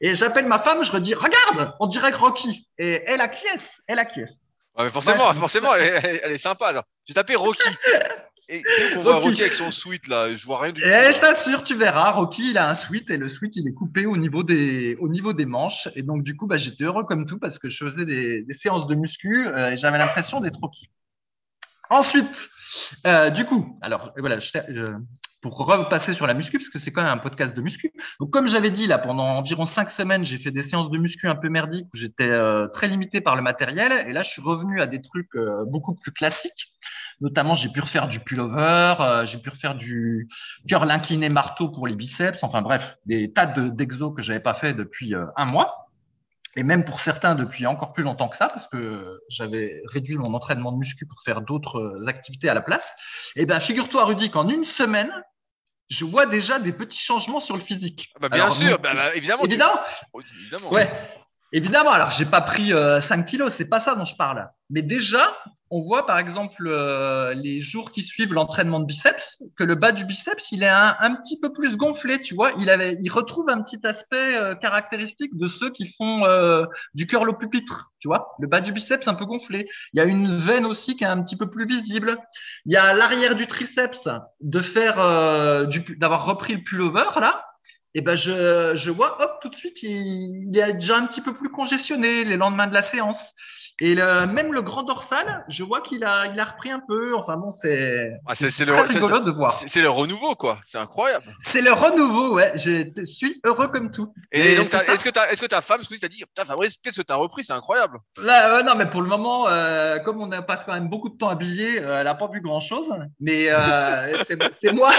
Et j'appelle ma femme, je redis, regarde, on dirait que Rocky. Et elle acquiesce, elle acquiesce. Ouais, mais forcément, Ouais. forcément, elle est, elle est- sympa. J'ai tapé Rocky. [laughs] Et c'est qu'on voit Rocky. Avec son sweat là Je vois rien du tout. Et là. je t'assure, tu verras, Rocky, il a un sweat et le sweat, il est coupé au niveau des, au niveau des manches. Et donc, du coup, bah, j'étais heureux comme tout parce que je faisais des, des séances de muscu euh, et j'avais l'impression d'être Rocky. Ensuite, euh, du coup, alors voilà, je, je- pour repasser sur la muscu, parce que c'est quand même un podcast de muscu. Donc, comme j'avais dit, là, pendant environ cinq semaines, j'ai fait des séances de muscu un peu merdiques où j'étais euh, très limité par le matériel. Et là, je suis revenu à des trucs euh, beaucoup plus classiques. Notamment, j'ai pu refaire du pullover, euh, j'ai pu refaire du curl incliné marteau pour les biceps. Enfin bref, des tas d'exos que j'avais pas fait depuis un mois et même pour certains depuis encore plus longtemps que ça, parce que j'avais réduit mon entraînement de muscu pour faire d'autres activités à la place. Et eh ben, figure-toi, Rudy, qu'en une semaine, je vois déjà des petits changements sur le physique. Ah bah, bien sûr, bah, bah, évidemment. Évidemment. évidemment. Ouais. Évidemment. Alors, j'ai pas pris 5 euh, kilos, c'est pas ça dont je parle. Mais déjà, on voit par exemple euh, les jours qui suivent l'entraînement de biceps que le bas du biceps il est un, petit peu plus gonflé tu vois. Il avait il retrouve un petit aspect euh, caractéristique de ceux qui font euh, du curl au pupitre tu vois. Le bas du biceps un peu gonflé. Il y a une veine aussi qui est un petit peu plus visible. Il y a l'arrière du triceps de faire d'avoir repris le pullover là. Et ben je, je vois hop tout de suite il, il est déjà un petit peu plus congestionné les lendemains de la séance et le, même le grand dorsal, je vois qu'il a, il a repris un peu. Enfin bon, c'est ah, c'est le, rigolo de voir. C'est le renouveau, quoi. C'est incroyable. C'est le renouveau, ouais. Je suis heureux comme tout. Et, donc, est-ce que, est-ce que ta femme, ce que t'a dit, putain, Fabrice, qu'est-ce que t'as repris? C'est incroyable. Là, non, mais pour le moment, euh, comme on passe quand même beaucoup de temps habillé, euh, elle a pas vu grand-chose. Mais euh, [laughs] c'est moi,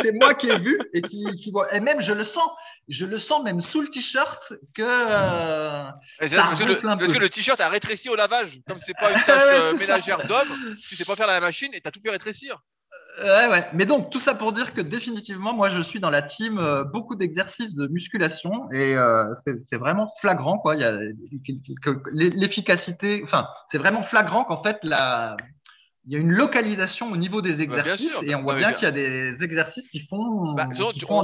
c'est moi qui ai vu et qui, qui voit. Et même, je le sens je le sens même sous le t-shirt que. Euh, c'est parce, que le t-shirt a rétréci au lavage. Comme c'est pas une [laughs] tâche euh, ménagère d'homme, [laughs] tu sais pas faire la machine et t'as tout fait rétrécir. Ouais, ouais. Mais donc, tout ça pour dire que définitivement, moi, je suis dans la team euh, beaucoup d'exercices de musculation et c'est vraiment flagrant, quoi. Il y a l'efficacité, enfin, c'est vraiment flagrant qu'en fait, la, il y a une localisation au niveau des bah, exercices et on voit bien, qu'il y a des exercices qui font, bah,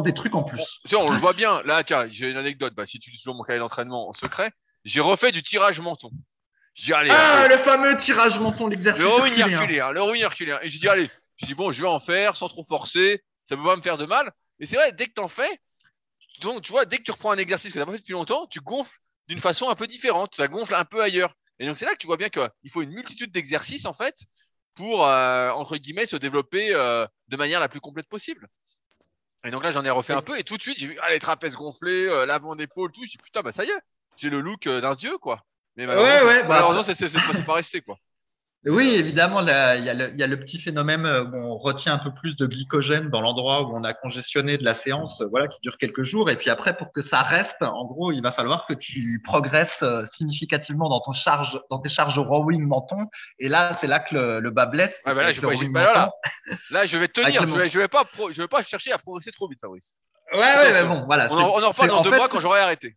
des trucs en plus. On, le voit bien. Là, tiens, j'ai une anecdote. Bah, si tu utilises toujours mon cahier d'entraînement en secret, j'ai refait du tirage menton. J'ai allez, ah, le fameux tirage menton, l'exercice. Le ruine herculien, le ruine herculien. Et j'ai dit, allez, j'ai dit, bon, je vais en faire sans trop forcer. Ça peut pas me faire de mal. Et c'est vrai, dès que tu en fais, donc, tu vois, dès que tu reprends un exercice que tu n'as pas fait depuis longtemps, tu gonfles d'une façon un peu différente. Ça gonfle un peu ailleurs. Et donc, c'est là que tu vois bien qu'il faut une multitude d'exercices, en fait, pour, euh, entre guillemets, se développer euh, de manière la plus complète possible. Et donc là, j'en ai refait un peu et tout de suite, j'ai vu ah, les trapèzes gonflés, euh, l'avant d'épaule, tout. J'ai dit putain, bah ça y est, j'ai le look d'un dieu, quoi. Mais malheureusement, ouais, ouais, malheureusement bah, c'est pas resté, quoi. Oui, évidemment, il y, a le, petit phénomène euh, où on retient un peu plus de glycogène dans l'endroit où on a congestionné de la séance, euh, voilà, qui dure quelques jours. Et puis après, pour que ça reste, en gros, il va falloir que tu progresses euh, significativement dans ton charge, dans tes charges rowing menton. Et là, c'est là que le, bas blesse. Ouais, bah là, je, bah là, je vais tenir. Je vais, je vais pas, je vais pas chercher à progresser trop vite, Fabrice. Ouais, ouais, mais bon, voilà. On en, reparle dans deux mois quand j'aurai arrêté.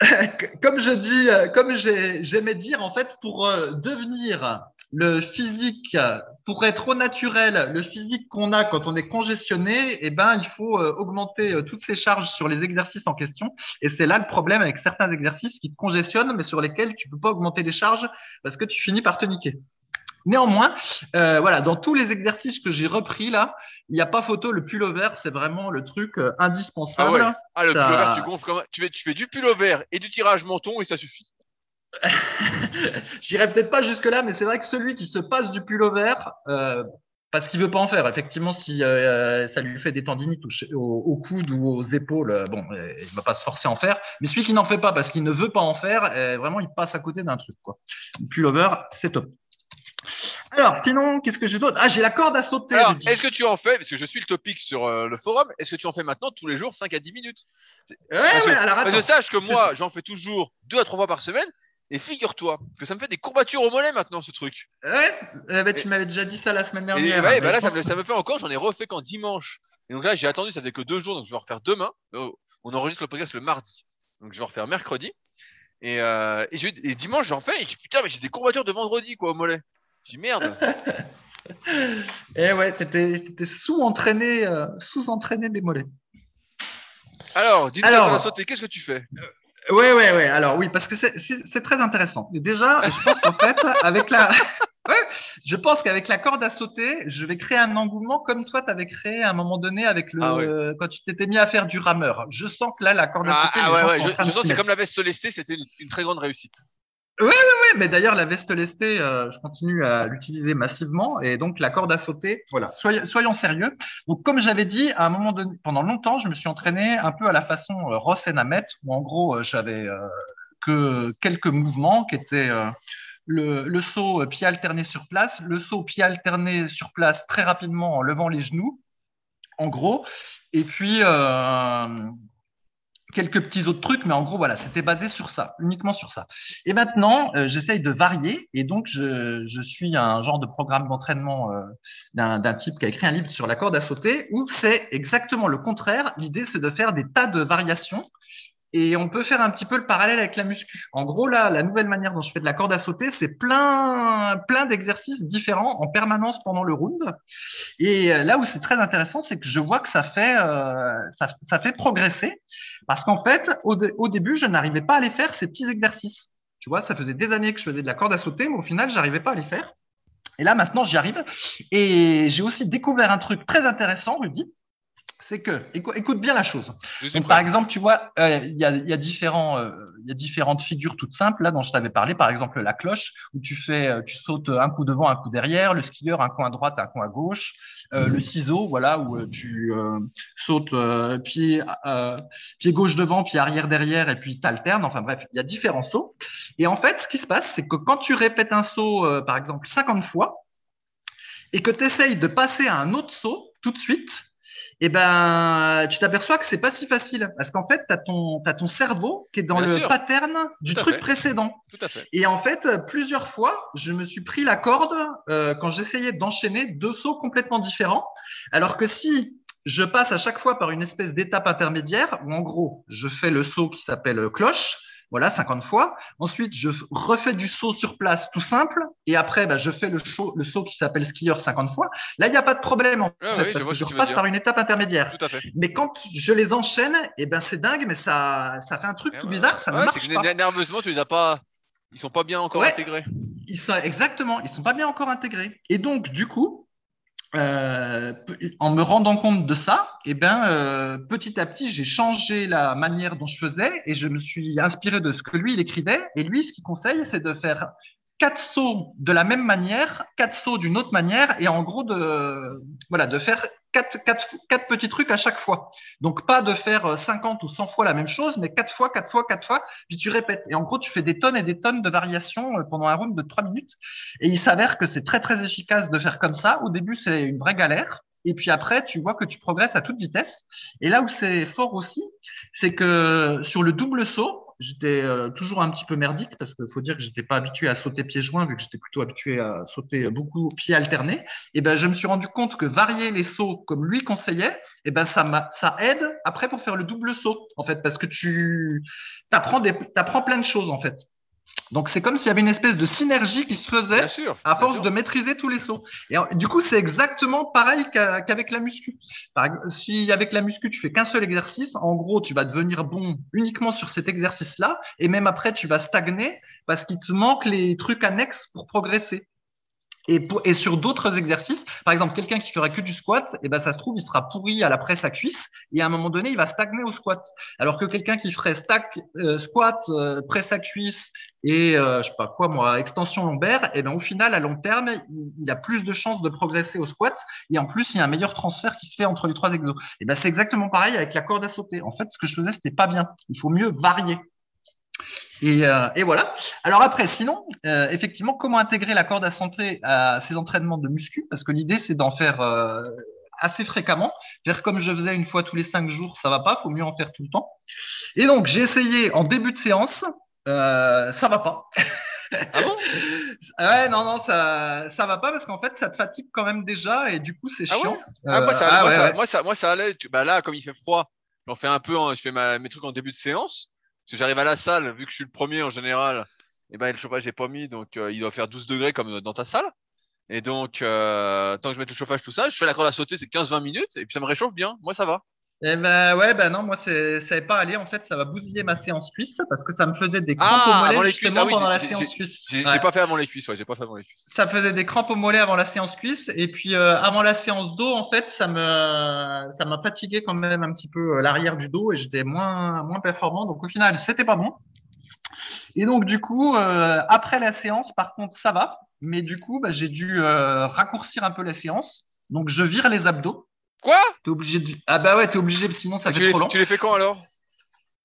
[laughs] comme je dis, comme j'aimais dire, en fait, pour devenir le physique, pour être au naturel, le physique qu'on a quand on est congestionné, eh ben, il faut euh, augmenter euh, toutes ces charges sur les exercices en question. Et c'est là le problème avec certains exercices qui te congestionnent, mais sur lesquels tu peux pas augmenter les charges parce que tu finis par te niquer. Néanmoins, euh, voilà, dans tous les exercices que j'ai repris là, il n'y a pas photo. Le pullover, c'est vraiment le truc indispensable. Ah, ah le pullover, tu gonfles comme tu fais, tu fais du pullover et du tirage menton et ça suffit. [laughs] J'irai peut-être pas jusque là, mais c'est vrai que celui qui se passe du pullover, euh, parce qu'il veut pas en faire. Effectivement, si euh, ça lui fait des tendinites au, au, coude ou aux épaules, euh, bon, euh, il va pas se forcer à en faire. Mais celui qui n'en fait pas parce qu'il ne veut pas en faire, vraiment, il passe à côté d'un truc. Quoi. Le pullover, c'est top. Alors, sinon, qu'est-ce que j'ai d'autre? Ah, j'ai la corde à sauter. Alors, est-ce que tu en fais, parce que je suis le topic sur le forum, est-ce que tu en fais maintenant tous les jours 5 à 10 minutes? Ouais, ouais, alors Parce que sache que moi, j'en fais toujours 2 à 3 fois par semaine, et figure-toi que ça me fait des courbatures au mollet maintenant ce truc. Ouais, eh ben, tu m'avais déjà dit ça la semaine dernière. ouais, bah là ça me, ça me, fait encore, j'en ai refait quand dimanche. Et donc là j'ai attendu, ça fait que deux jours, donc je vais refaire demain. Euh, on enregistre le podcast le mardi, donc je vais refaire mercredi. Et, euh, et, je, et dimanche j'en fais et je dis putain mais j'ai des courbatures de vendredi quoi au mollet. Je dis merde. et [laughs] eh ouais, t'étais sous-entraîné, euh, sous-entraîné des mollets. Alors, la sauter, qu'est-ce que tu fais? Ouais, ouais, ouais. Alors oui, parce que c'est très intéressant. déjà, je pense qu'en fait, avec la, [laughs] ouais, je pense qu'avec la corde à sauter, je vais créer un engouement comme toi, tu avais créé à un moment donné avec le ah quand tu t'étais mis à faire du rameur. Je sens que là, la corde à ah, sauter. Ah, ouais, ouais. Je, sens c'est comme la veste lestée, c'était une, très grande réussite. Oui, oui, oui, mais d'ailleurs, la veste lestée, euh, je continue à l'utiliser massivement. Et donc, la corde à sauter, voilà, soyons, sérieux. Donc, comme j'avais dit, à un moment donné, pendant longtemps, je me suis entraîné un peu à la façon euh, Ross et Namet, où en gros, euh, j'avais euh, que quelques mouvements qui étaient le, le, saut pied alterné sur place, le saut pied alterné sur place très rapidement en levant les genoux, en gros, et puis quelques petits autres trucs, mais en gros, voilà, c'était basé sur ça, uniquement sur ça. Et maintenant, euh, j'essaye de varier, et donc je, je, suis un genre de programme d'entraînement euh, d'un type qui a écrit un livre sur la corde à sauter, où c'est exactement le contraire. L'idée, c'est de faire des tas de variations et on peut faire un petit peu le parallèle avec la muscu. En gros, là, la nouvelle manière dont je fais de la corde à sauter, c'est plein, plein d'exercices différents en permanence pendant le round. Et euh, là où c'est très intéressant, c'est que je vois que ça fait, euh, ça, ça, fait progresser. Parce qu'en fait, au, au début, je n'arrivais pas à les faire, ces petits exercices. Tu vois, ça faisait des années que je faisais de la corde à sauter, mais au final, j'arrivais pas à les faire. Et là, maintenant, j'y arrive. Et j'ai aussi découvert un truc très intéressant, Rudy c'est que, écoute bien la chose. par exemple, tu vois, euh, il y, a, y, a différents, euh, y a différentes figures toutes simples là dont je t'avais parlé. Par exemple, la cloche où tu fais, euh, tu sautes un coup devant, un coup derrière. Le skieur, un coin à droite, un coin à gauche. Euh, le ciseau, voilà, où tu sautes pied, pied gauche devant, pied arrière derrière, et puis t'alternes. Enfin bref, il y a différents sauts. Et en fait, ce qui se passe, c'est que quand tu répètes un saut, par exemple, 50 fois, et que tu essayes de passer à un autre saut tout de suite, eh ben, tu t'aperçois que c'est pas si facile parce qu'en fait, tu as ton, as ton cerveau qui est dans le pattern du truc précédent. Tout à fait. Et en fait, plusieurs fois, je me suis pris la corde euh, quand j'essayais d'enchaîner deux sauts complètement différents. Alors que si je passe à chaque fois par une espèce d'étape intermédiaire où en gros, je fais le saut qui s'appelle cloche, voilà, 50 fois. Ensuite, je refais du saut sur place tout simple. Et après, bah, je fais le, saut, le saut qui s'appelle skieur 50 fois. Là, il n'y a pas de problème. En ah fait, parce je, que je repasse par une étape intermédiaire. Tout à fait. Mais quand je les enchaîne, eh ben, c'est dingue, mais ça, ça fait un truc tout bizarre. Ça ne marche que pas. Nerveusement, tu les as pas. Ils sont pas bien encore intégrés. Ils sont, exactement. Ils sont pas bien encore intégrés. Et donc, du coup, euh, en me rendant compte de ça, eh ben, euh, petit à petit, j'ai changé la manière dont je faisais et je me suis inspiré de ce que lui, il écrivait. Et lui, ce qu'il conseille, c'est de faire quatre sauts de la même manière, quatre sauts d'une autre manière, et en gros de voilà de faire quatre, quatre, quatre petits trucs à chaque fois. Donc pas de faire 50 ou 100 fois la même chose, mais quatre fois, quatre fois, quatre fois, puis tu répètes. Et en gros, tu fais des tonnes et des tonnes de variations euh, pendant un round de trois minutes. Et il s'avère que c'est très très efficace de faire comme ça. Au début, c'est une vraie galère. Et puis après, tu vois que tu progresses à toute vitesse. Et là où c'est fort aussi, c'est que sur le double saut, j'étais euh, toujours un petit peu merdique parce qu'il faut dire que j'étais pas habitué à sauter pieds joints vu que j'étais plutôt habitué à sauter beaucoup pieds alternés. Et ben je me suis rendu compte que varier les sauts comme lui conseillait, et ben ça ça aide après pour faire le double saut en fait parce que tu t'apprends t'apprends plein de choses en fait. Donc c'est comme s'il y avait une espèce de synergie qui se faisait à force de maîtriser tous les sauts. Et du coup, c'est exactement pareil qu'avec la muscu. si avec la muscu, tu fais qu'un seul exercice, en gros, tu vas devenir bon uniquement sur cet exercice-là, et même après, tu vas stagner parce qu'il te manque les trucs annexes pour progresser. Et, et, sur d'autres exercices, par exemple, quelqu'un qui ferait que du squat, et eh ben ça se trouve, il sera pourri à la presse à cuisse, et à un moment donné, il va stagner au squat. Alors que quelqu'un qui ferait stack, euh, squat, euh, presse à cuisse et euh, je sais pas quoi moi, extension lombaire, et eh ben au final, à long terme, il, il, a plus de chances de progresser au squat, et en plus, il y a un meilleur transfert qui se fait entre les trois exos. Et eh ben c'est exactement pareil avec la corde à sauter. En fait, ce que je faisais, c'était pas bien. Il faut mieux varier. Et, euh, et, voilà. Alors après, sinon, euh, effectivement, comment intégrer la corde à santé à ces entraînements de muscu? Parce que l'idée, c'est d'en faire euh, assez fréquemment. Faire comme je faisais une fois tous les cinq jours, ça va pas. Faut mieux en faire tout le temps. Et donc, j'ai essayé en début de séance. Euh, ça va pas. Ah bon? [laughs] Ouais, non, non, ça, ça va pas parce qu'en fait, ça te fatigue quand même déjà et du coup, c'est ah chiant. ah, moi, ça, ah moi, ça, moi, ça, moi, ça, allait. Bah là, comme il fait froid, j'en fais un peu. je fais ma, mes trucs en début de séance. Parce que j'arrive à la salle, vu que je suis le premier en général, eh ben le chauffage n'est pas mis, donc euh, il doit faire 12 degrés comme dans ta salle. Et donc, euh, tant que je mets le chauffage, tout ça, je fais la corde à sauter, c'est 15-20 minutes, et puis ça me réchauffe bien. Moi, ça va. Eh ben ouais, ben non, moi ça n'est pas allé. En fait, ça va bousiller ma séance cuisse parce que ça me faisait des crampes ah, au mollet les cuisses. Ah, oui, pendant la séance cuisse. J'ai pas fait avant les cuisses, ouais, j'ai pas fait avant les cuisses. Ça faisait des crampes au mollet avant la séance cuisse et puis euh, avant la séance dos, en fait, ça me ça m'a fatigué quand même un petit peu euh, l'arrière du dos et j'étais moins moins performant. Donc au final, c'était pas bon. Et donc, du coup, euh, après la séance, par contre, ça va. Mais du coup, bah, j'ai dû euh, raccourcir un peu la séance. Donc, je vire les abdos. Quoi? T'es obligé de... Ah bah ouais, t'es obligé, sinon ça tu fait trop long. tu les fais quand alors?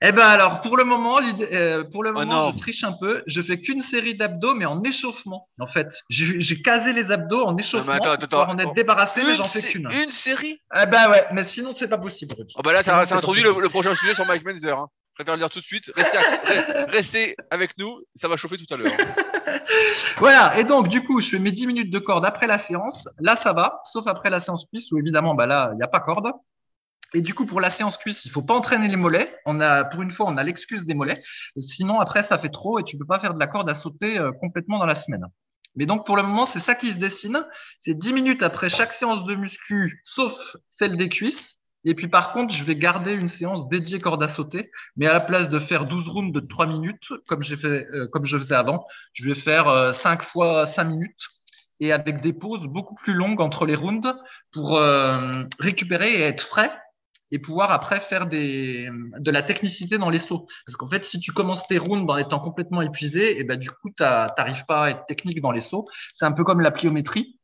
Eh ben alors, pour le moment, l'idée- euh, pour le Oh moment, je triche un peu. Je fais qu'une série d'abdos, mais en échauffement. En fait, j'ai casé les abdos en échauffement attends, pour attends, pouvoir en être débarrassé, mais j'en fais qu'une. une série? Eh ben ouais, mais sinon c'est pas possible. Oh bah là, ça, ça introduit le, le prochain sujet sur Mike Menzer. Hein. Préfère le dire tout de suite. Restez, à- re- [laughs] restez avec nous, ça va chauffer tout à l'heure. [laughs] Voilà, et donc du coup, je fais mes 10 minutes de corde après la séance. Là, ça va, sauf après la séance cuisse où évidemment, bah là, il n'y a pas corde. Et du coup, pour la séance cuisse, il faut pas entraîner les mollets. On a, pour une fois, on a l'excuse des mollets. Sinon, après, ça fait trop et tu peux pas faire de la corde à sauter euh, complètement dans la semaine. Mais donc, pour le moment, c'est ça qui se dessine. C'est 10 minutes après chaque séance de muscu, sauf celle des cuisses. Et puis, par contre, je vais garder une séance dédiée corde à sauter. Mais à la place de faire 12 rounds de 3 minutes, comme fait, euh, comme je faisais avant, je vais faire euh, 5 fois 5 minutes et avec des pauses beaucoup plus longues entre les rounds pour euh, récupérer et être frais et pouvoir après faire de la technicité dans les sauts. Parce qu'en fait, si tu commences tes rounds en étant complètement épuisé, et ben du coup, tu n'arrives pas à être technique dans les sauts. C'est un peu comme la pliométrie.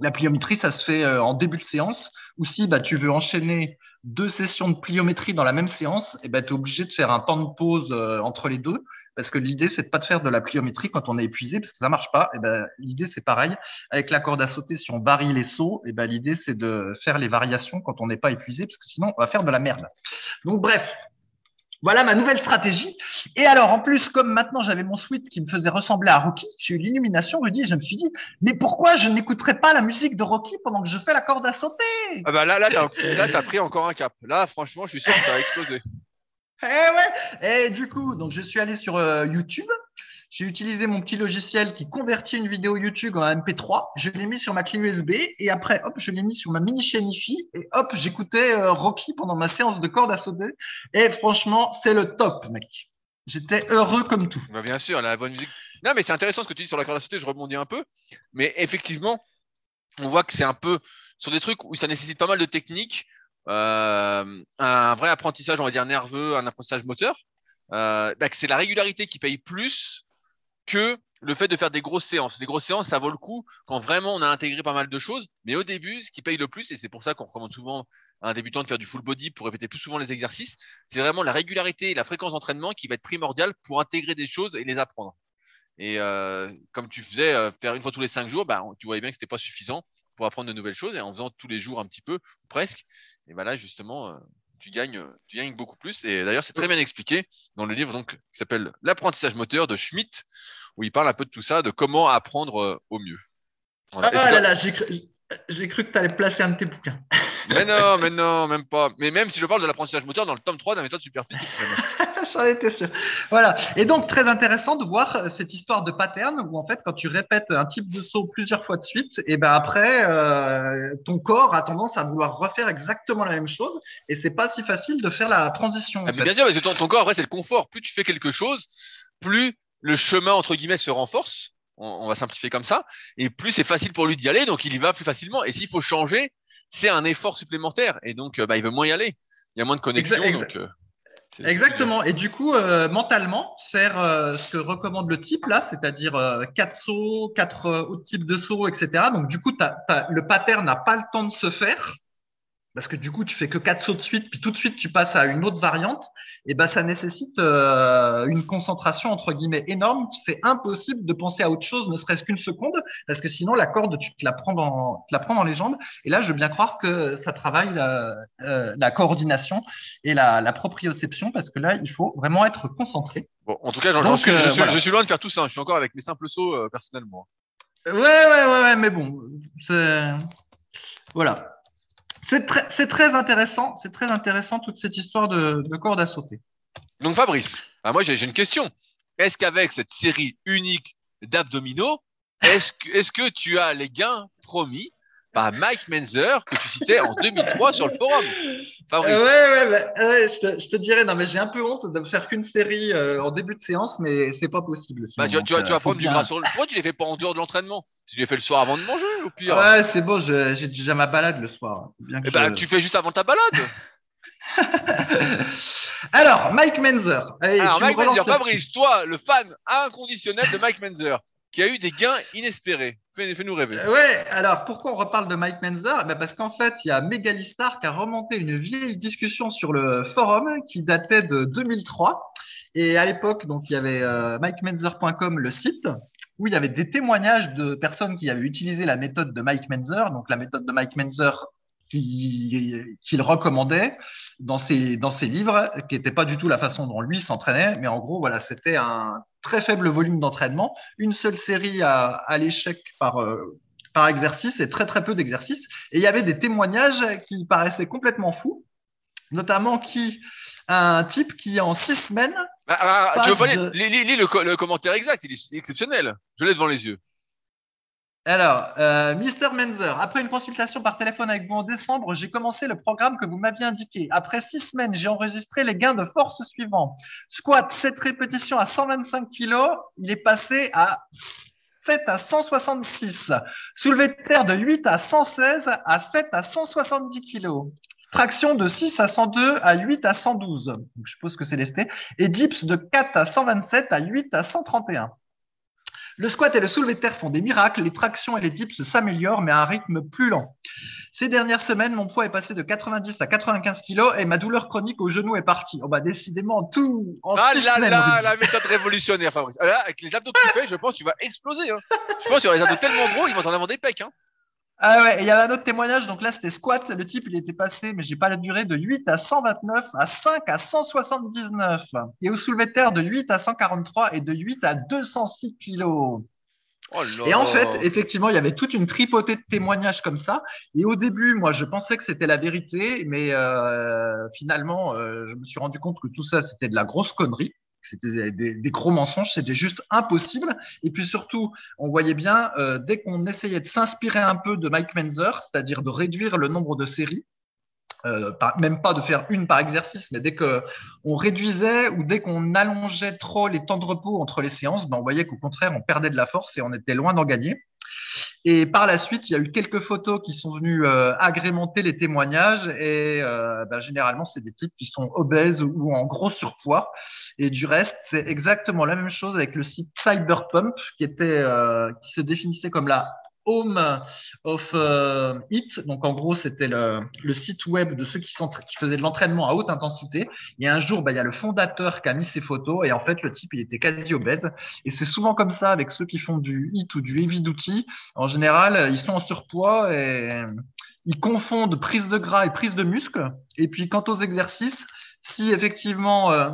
La pliométrie, ça se fait euh, en début de séance, ou si bah, tu veux enchaîner deux sessions de pliométrie dans la même séance, et ben, tu es obligé de faire un temps de pause euh, entre les deux, parce que l'idée, c'est de pas de faire de la pliométrie quand on est épuisé, parce que ça marche pas. Et ben, l'idée, c'est pareil. Avec la corde à sauter, si on varie les sauts, et ben, l'idée, c'est de faire les variations quand on n'est pas épuisé, parce que sinon, on va faire de la merde. Donc, bref. Voilà ma nouvelle stratégie. Et alors, en plus, comme maintenant j'avais mon sweat qui me faisait ressembler à Rocky, j'ai eu l'illumination, Rudy, et je me suis dit, mais pourquoi je n'écouterais pas la musique de Rocky pendant que je fais la corde à sauter? Ah bah là, là, t'as, là, t'as pris encore un cap. Là, franchement, je suis sûr que ça va exploser. Eh ouais Et du coup, donc je suis allé sur euh, YouTube. J'ai utilisé mon petit logiciel qui convertit une vidéo YouTube en MP3. Je l'ai mis sur ma clé USB et après, hop, je l'ai mis sur ma mini chaîne IFI et hop, j'écoutais euh, Rocky pendant ma séance de corde à sauter. Et franchement, c'est le top, mec. J'étais heureux comme tout. Bah, bien sûr, la bonne musique. Non, mais c'est intéressant ce que tu dis sur la corde à sauter, je rebondis un peu. Mais effectivement, on voit que c'est un peu sur des trucs où ça nécessite pas mal de technique, euh, un vrai apprentissage, on va dire, nerveux, un apprentissage moteur. Euh, bah, c'est la régularité qui paye plus que le fait de faire des grosses séances. Les grosses séances, ça vaut le coup quand vraiment on a intégré pas mal de choses. Mais au début, ce qui paye le plus, et c'est pour ça qu'on recommande souvent à un débutant de faire du full body pour répéter plus souvent les exercices, c'est vraiment la régularité et la fréquence d'entraînement qui va être primordiale pour intégrer des choses et les apprendre. Et euh, comme tu faisais euh, faire une fois tous les cinq jours, bah, tu voyais bien que c'était pas suffisant pour apprendre de nouvelles choses. Et en faisant tous les jours un petit peu, presque, et ben là justement, euh, tu gagnes, tu gagnes beaucoup plus. Et d'ailleurs, c'est très bien expliqué dans le livre donc qui s'appelle L'apprentissage moteur de Schmitt, où il parle un peu de tout ça, de comment apprendre euh, au mieux. Voilà. Ah Est-ce que- là là, j'ai cru, j'ai cru que tu allais placer un de tes bouquins. [laughs] Mais non, mais non, même pas. Mais même si je parle de l'apprentissage moteur dans le tome 3 de la méthode superphysique. [laughs] J'en étais sûr. Voilà. Et donc, très intéressant de voir euh, cette histoire de pattern où, en fait, quand tu répètes un type de saut plusieurs fois de suite, et ben après, euh, ton corps a tendance à vouloir refaire exactement la même chose. Et c'est pas si facile de faire la transition. Ah, mais bien sûr, parce que ton, ton corps, après, c'est le confort. Plus tu fais quelque chose, plus le chemin, entre guillemets, se renforce. On, on va simplifier comme ça. Et plus c'est facile pour lui d'y aller, donc il y va plus facilement. Et s'il faut changer, c'est un effort supplémentaire. Et donc, euh, bah, il veut moins y aller. Il y a moins de connexion. Donc, euh, Exactement. Et du coup, euh, mentalement, faire euh, ce que recommande le type là, c'est-à-dire euh, quatre sauts, quatre autres types de sauts, etc. Donc du coup, le pattern n'a pas le temps de se faire parce que du coup, tu fais que quatre sauts de suite, puis tout de suite tu passes à une autre variante. Et ben, ça nécessite euh, une concentration entre guillemets énorme. C'est impossible de penser à autre chose, ne serait-ce qu'une seconde, parce que sinon la corde, tu te la prends dans, te la prends dans les jambes. Et là, je veux bien croire que ça travaille la, euh, la coordination et la, la proprioception parce que là, il faut vraiment être concentré. Bon, en tout cas, Donc, suis, je, euh, suis, voilà. je suis loin de faire tout ça. Je suis encore avec mes simples sauts personnellement. Ouais, ouais, ouais, ouais, mais bon, c'est voilà. C'est très, intéressant, c'est très intéressant toute cette histoire de, de corde à sauter. Donc, Fabrice, bah, moi, j'ai une question. Est-ce qu'avec cette série unique d'abdominaux, que, est-ce que tu as les gains promis par Mike Menzer que tu citais en 2003 sur le forum Euh, Fabrice. ouais, ouais, ouais, ouais, je te, je te dirais, non, mais j'ai un peu honte de faire qu'une série euh, en début de séance, mais c'est pas possible. Bah, sinon, tu, vas- tu vas, donc, tu euh, vas faut prendre du gras sur le. Pourquoi tu les fais pas en dehors de l'entraînement? Tu les fais le soir avant de manger, au pire. Ouais, c'est bon, j'ai déjà ma balade le soir. Bien que Eh bah, je- tu fais juste avant ta balade. [laughs] Alors, Mike Menzer. Allez, Alors, Mike Menzer, Fabrice, toi, le fan inconditionnel de Mike Menzer, qui a eu des gains inespérés. Fais-nous rêver. Euh, ouais, alors pourquoi on reparle de Mike Menzer ben Parce qu'en fait, il y a Megalistar qui a remonté une vieille discussion sur le forum qui datait de 2003. Et à l'époque, donc il y avait euh, MikeMenzer.com, le site, où il y avait des témoignages de personnes qui avaient utilisé la méthode de Mike Menzer, donc la méthode de Mike Menzer qu'il recommandait dans ses, dans ses livres, qui n'était pas du tout la façon dont lui s'entraînait, mais en gros, voilà, c'était un très faible volume d'entraînement, une seule série à, à l'échec par, euh, par exercice et très très peu d'exercices. Et il y avait des témoignages qui paraissaient complètement fous, notamment qui un type qui en six semaines. Ah, tu veux pas lire, le, le, commentaire exact, il est exceptionnel. Je l'ai devant les yeux. Alors, euh, Mr. Menzer, après une consultation par téléphone avec vous en décembre, j'ai commencé le programme que vous m'aviez indiqué. Après six semaines, j'ai enregistré les gains de force suivants. Squat, 7 répétitions à 125 kg, il est passé à 7 à 166. Soulevé de terre de 8 à 116 à 7 à 170 kg. Traction de 6 à 102 à 8 à 112. Donc, je suppose que c'est lesté. Et dips de 4 à 127 à 8 à 131. Le squat et le soulevé de terre font des miracles, les tractions et les dips s'améliorent, mais à un rythme plus lent. Ces dernières semaines, mon poids est passé de 90 à 95 kg et ma douleur chronique au genou est partie. Oh bah décidément, tout en Ah là là, la méthode révolutionnaire, Fabrice. Ah là, avec les abdos que tu fais, je pense que tu vas exploser. Hein. Je pense qu'il y aura des abdos tellement gros, ils vont en avoir des pecs. Hein. Ah ouais, il y avait un autre témoignage, donc là c'était squat, le type il était passé, mais j'ai pas la durée, de 8 à 129, à 5 à 179, et au soulevé de terre de 8 à 143 et de 8 à 206 kilos. Oh et en fait, effectivement, il y avait toute une tripotée de témoignages comme ça. Et au début, moi, je pensais que c'était la vérité, mais euh, finalement, euh, je me suis rendu compte que tout ça, c'était de la grosse connerie. C'était des, gros mensonges, c'était juste impossible. Et puis surtout, on voyait bien, euh, dès qu'on essayait de s'inspirer un peu de Mike Menzer, c'est-à-dire de réduire le nombre de séries, euh, même pas de faire une par exercice, mais dès qu'on réduisait ou dès qu'on allongeait trop les temps de repos entre les séances, ben on voyait qu'au contraire, on perdait de la force et on était loin d'en gagner. Et par la suite, il y a eu quelques photos qui sont venues euh, agrémenter les témoignages. Et euh, ben, généralement, c'est des types qui sont obèses ou, en gros surpoids. Et du reste, c'est exactement la même chose avec le site Cyberpump, qui était, euh, qui se définissait comme la Home of euh, It. Donc en gros, c'était le, site web de ceux qui faisaient de l'entraînement à haute intensité. Et un jour, bah, il y a le fondateur qui a mis ses photos et en fait, le type, il était quasi obèse. Et c'est souvent comme ça avec ceux qui font du HIT ou du heavy duty. En général, ils sont en surpoids et ils confondent prise de gras et prise de muscle. Et puis quant aux exercices, si effectivement euh,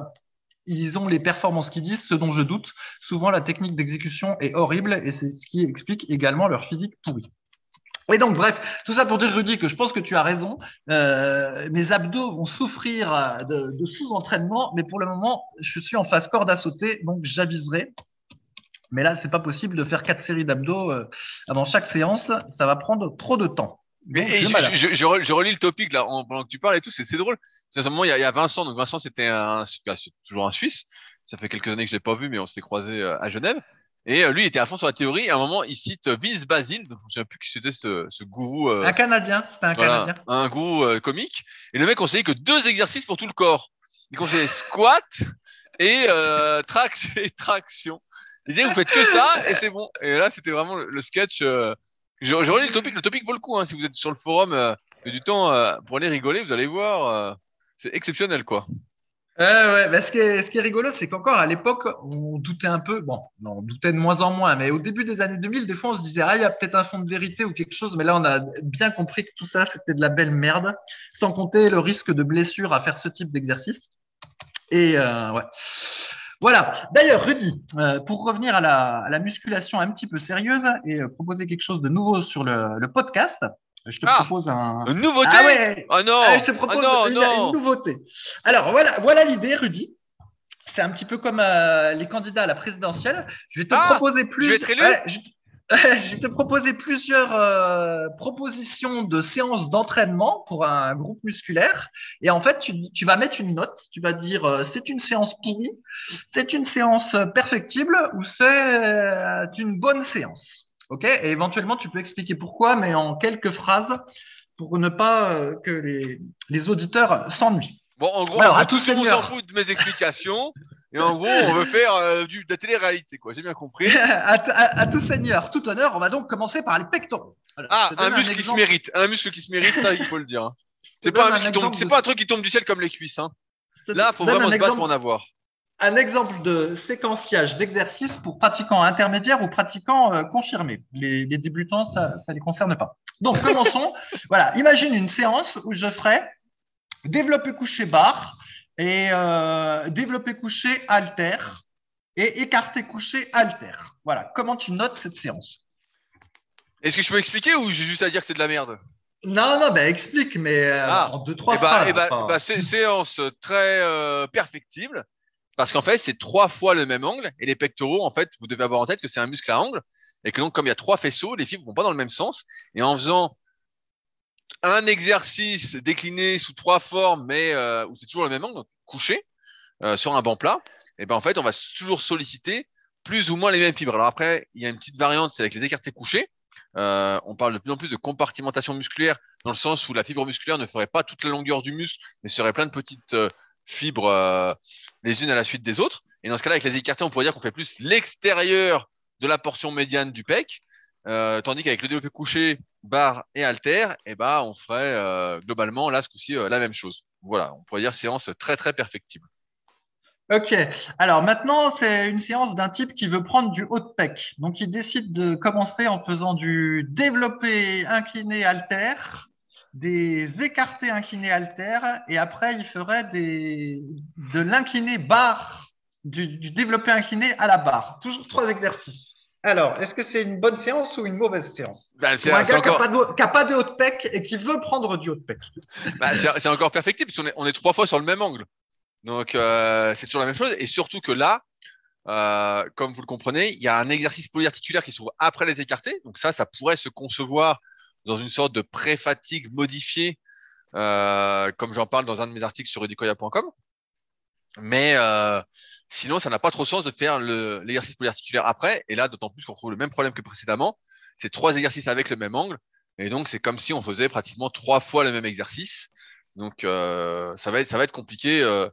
ils ont les performances qu'ils disent, ce dont je doute. Souvent, la technique d'exécution est horrible et c'est ce qui explique également leur physique pourrie. Et donc, bref, tout ça pour dire, Rudy, que je pense que tu as raison. Euh, mes abdos vont souffrir de, sous-entraînement, mais pour le moment, je suis en phase corde à sauter, donc j'aviserai. Mais là, c'est pas possible de faire quatre séries d'abdos euh, avant chaque séance. Ça va prendre trop de temps. Mais je, je, je, relis le topic là pendant que tu parles et tout, c'est drôle. C'est moment il y, a, il y a Vincent, donc Vincent c'était un, toujours un Suisse. Ça fait quelques années que je l'ai pas vu, mais on s'était croisé euh, à Genève. Et euh, lui, il était à fond sur la théorie. À un moment, il cite Vince Basile, donc je me souviens plus qui c'était ce, ce gourou. Euh, un Canadien, c'était un Canadien. Un gourou comique. Et le mec conseillait que deux exercices pour tout le corps. Il conseillait squat et euh, [laughs] traction. Il disait vous faites que ça et c'est bon. Et là, c'était vraiment le, sketch. Je, relis le topic. Le topic vaut le coup. Hein, si vous êtes sur le forum euh, du temps euh, pour aller rigoler, vous allez voir. Euh, c'est exceptionnel, quoi. Ouais, bah, ce, qui est, ce qui est rigolo, c'est qu'encore à l'époque, on doutait un peu. Bon, on doutait de moins en moins, mais au début des années 2000, des fois, on se disait, ah, il y a peut-être un fond de vérité ou quelque chose. Mais là, on a bien compris que tout ça, c'était de la belle merde, sans compter le risque de blessure à faire ce type d'exercice. Et euh, ouais. Voilà. D'ailleurs, Rudy, euh, pour revenir à la, musculation un petit peu sérieuse et euh, proposer quelque chose de nouveau sur le, podcast, je te ah, propose un. Une nouveauté ah ouais. Oh non ah, Je te propose oh une, nouveauté. Alors voilà, voilà l'idée, Rudy. C'est un petit peu comme euh, les candidats à la présidentielle. Je vais te proposer plus. Je vais être élu je [laughs] vais te proposer plusieurs euh, propositions de séances d'entraînement pour un groupe musculaire. Et en fait, tu, tu vas mettre une note. Tu vas dire euh, c'est une séance pourrie, c'est une séance perfectible ou c'est euh, une bonne séance. Ok? Et éventuellement, tu peux expliquer pourquoi, mais en quelques phrases pour ne pas que les, les auditeurs s'ennuient. Bon, en gros, Alors, en à tout le monde s'en fout de mes explications. Et en gros, on veut faire euh, du, de la télé-réalité, quoi. J'ai bien compris. [laughs] à, t- à- à tout seigneur, tout honneur, on va donc commencer par les pectoraux. Ah, un muscle qui se mérite. Un muscle qui se mérite, ça, il faut le dire. hein. [laughs] C'est pas un qui tombe, exemple c'est de- pas un truc qui tombe du ciel comme les cuisses, hein. Là, faut donne vraiment se battre pour en avoir. un exemple de séquenciage d'exercices pour pratiquants intermédiaires ou pratiquants euh, confirmés. Les, les débutants, ça ne les concerne pas. Donc, commençons. [laughs] voilà, imagine une séance où je ferai développé couché barre et euh, développé couché halter et écarté couché halter. Voilà, comment tu notes cette séance? Est-ce que je peux expliquer ou j'ai juste à dire que c'est de la merde? Non, non, ben explique, mais euh, Ah. en deux, trois bah, bah, enfin. bah, c'est séance très euh, perfectible parce qu'en fait, c'est trois fois le même angle et les pectoraux, en fait, vous devez avoir en tête que c'est un muscle à angle et que donc, comme il y a trois faisceaux, les fibres vont pas dans le même sens et en faisant un exercice décliné sous trois formes, mais euh, où c'est toujours le même angle, couché euh, sur un banc plat, et ben en fait, on va toujours solliciter plus ou moins les mêmes fibres. Alors après, il y a une petite variante, c'est avec les écartés couchés. Euh, on parle de plus en plus de compartimentation musculaire dans le sens où la fibre musculaire ne ferait pas toute la longueur du muscle, mais serait plein de petites fibres les unes à la suite des autres. Et dans ce cas-là, avec les écartés, on pourrait dire qu'on fait plus l'extérieur de la portion médiane du pec, tandis qu'avec le développé couché, barre et halter, eh ben, on ferait euh, globalement là ce coup-ci euh, la même chose. Voilà, on pourrait dire séance très très perfectible. Ok. Alors maintenant, c'est une séance d'un type qui veut prendre du haut de pec. Donc, il décide de commencer en faisant du développé incliné halter, des écartés inclinés halter, et après, il ferait des, de l'incliné barre, du, du développé incliné à la barre. Toujours trois exercices. Alors, est-ce que c'est une bonne séance ou une mauvaise séance? Bah, c'est Pour un c'est gars qui n'a encore, pas, de haut- qui a pas de haut de pec et qui veut prendre du haut de pec. [laughs] bah, c'est c'est encore perfectible parce qu'on est, on est trois fois sur le même angle. Donc euh, c'est toujours la même chose. Et surtout que là, euh, comme vous le comprenez, il y a un exercice polyarticulaire qui se trouve après les écartés. Donc ça, ça pourrait se concevoir dans une sorte de pré-fatigue modifiée, euh, comme j'en parle dans un de mes articles sur rudicoya.com. Mais sinon, ça n'a pas trop sens de faire le- l'exercice polyarticulaire après. Et là, d'autant plus qu'on retrouve le même problème que précédemment. C'est trois exercices avec le même angle. Et donc, c'est comme si on faisait pratiquement trois fois le même exercice. Donc, euh, ça va être, ça va être compliqué euh,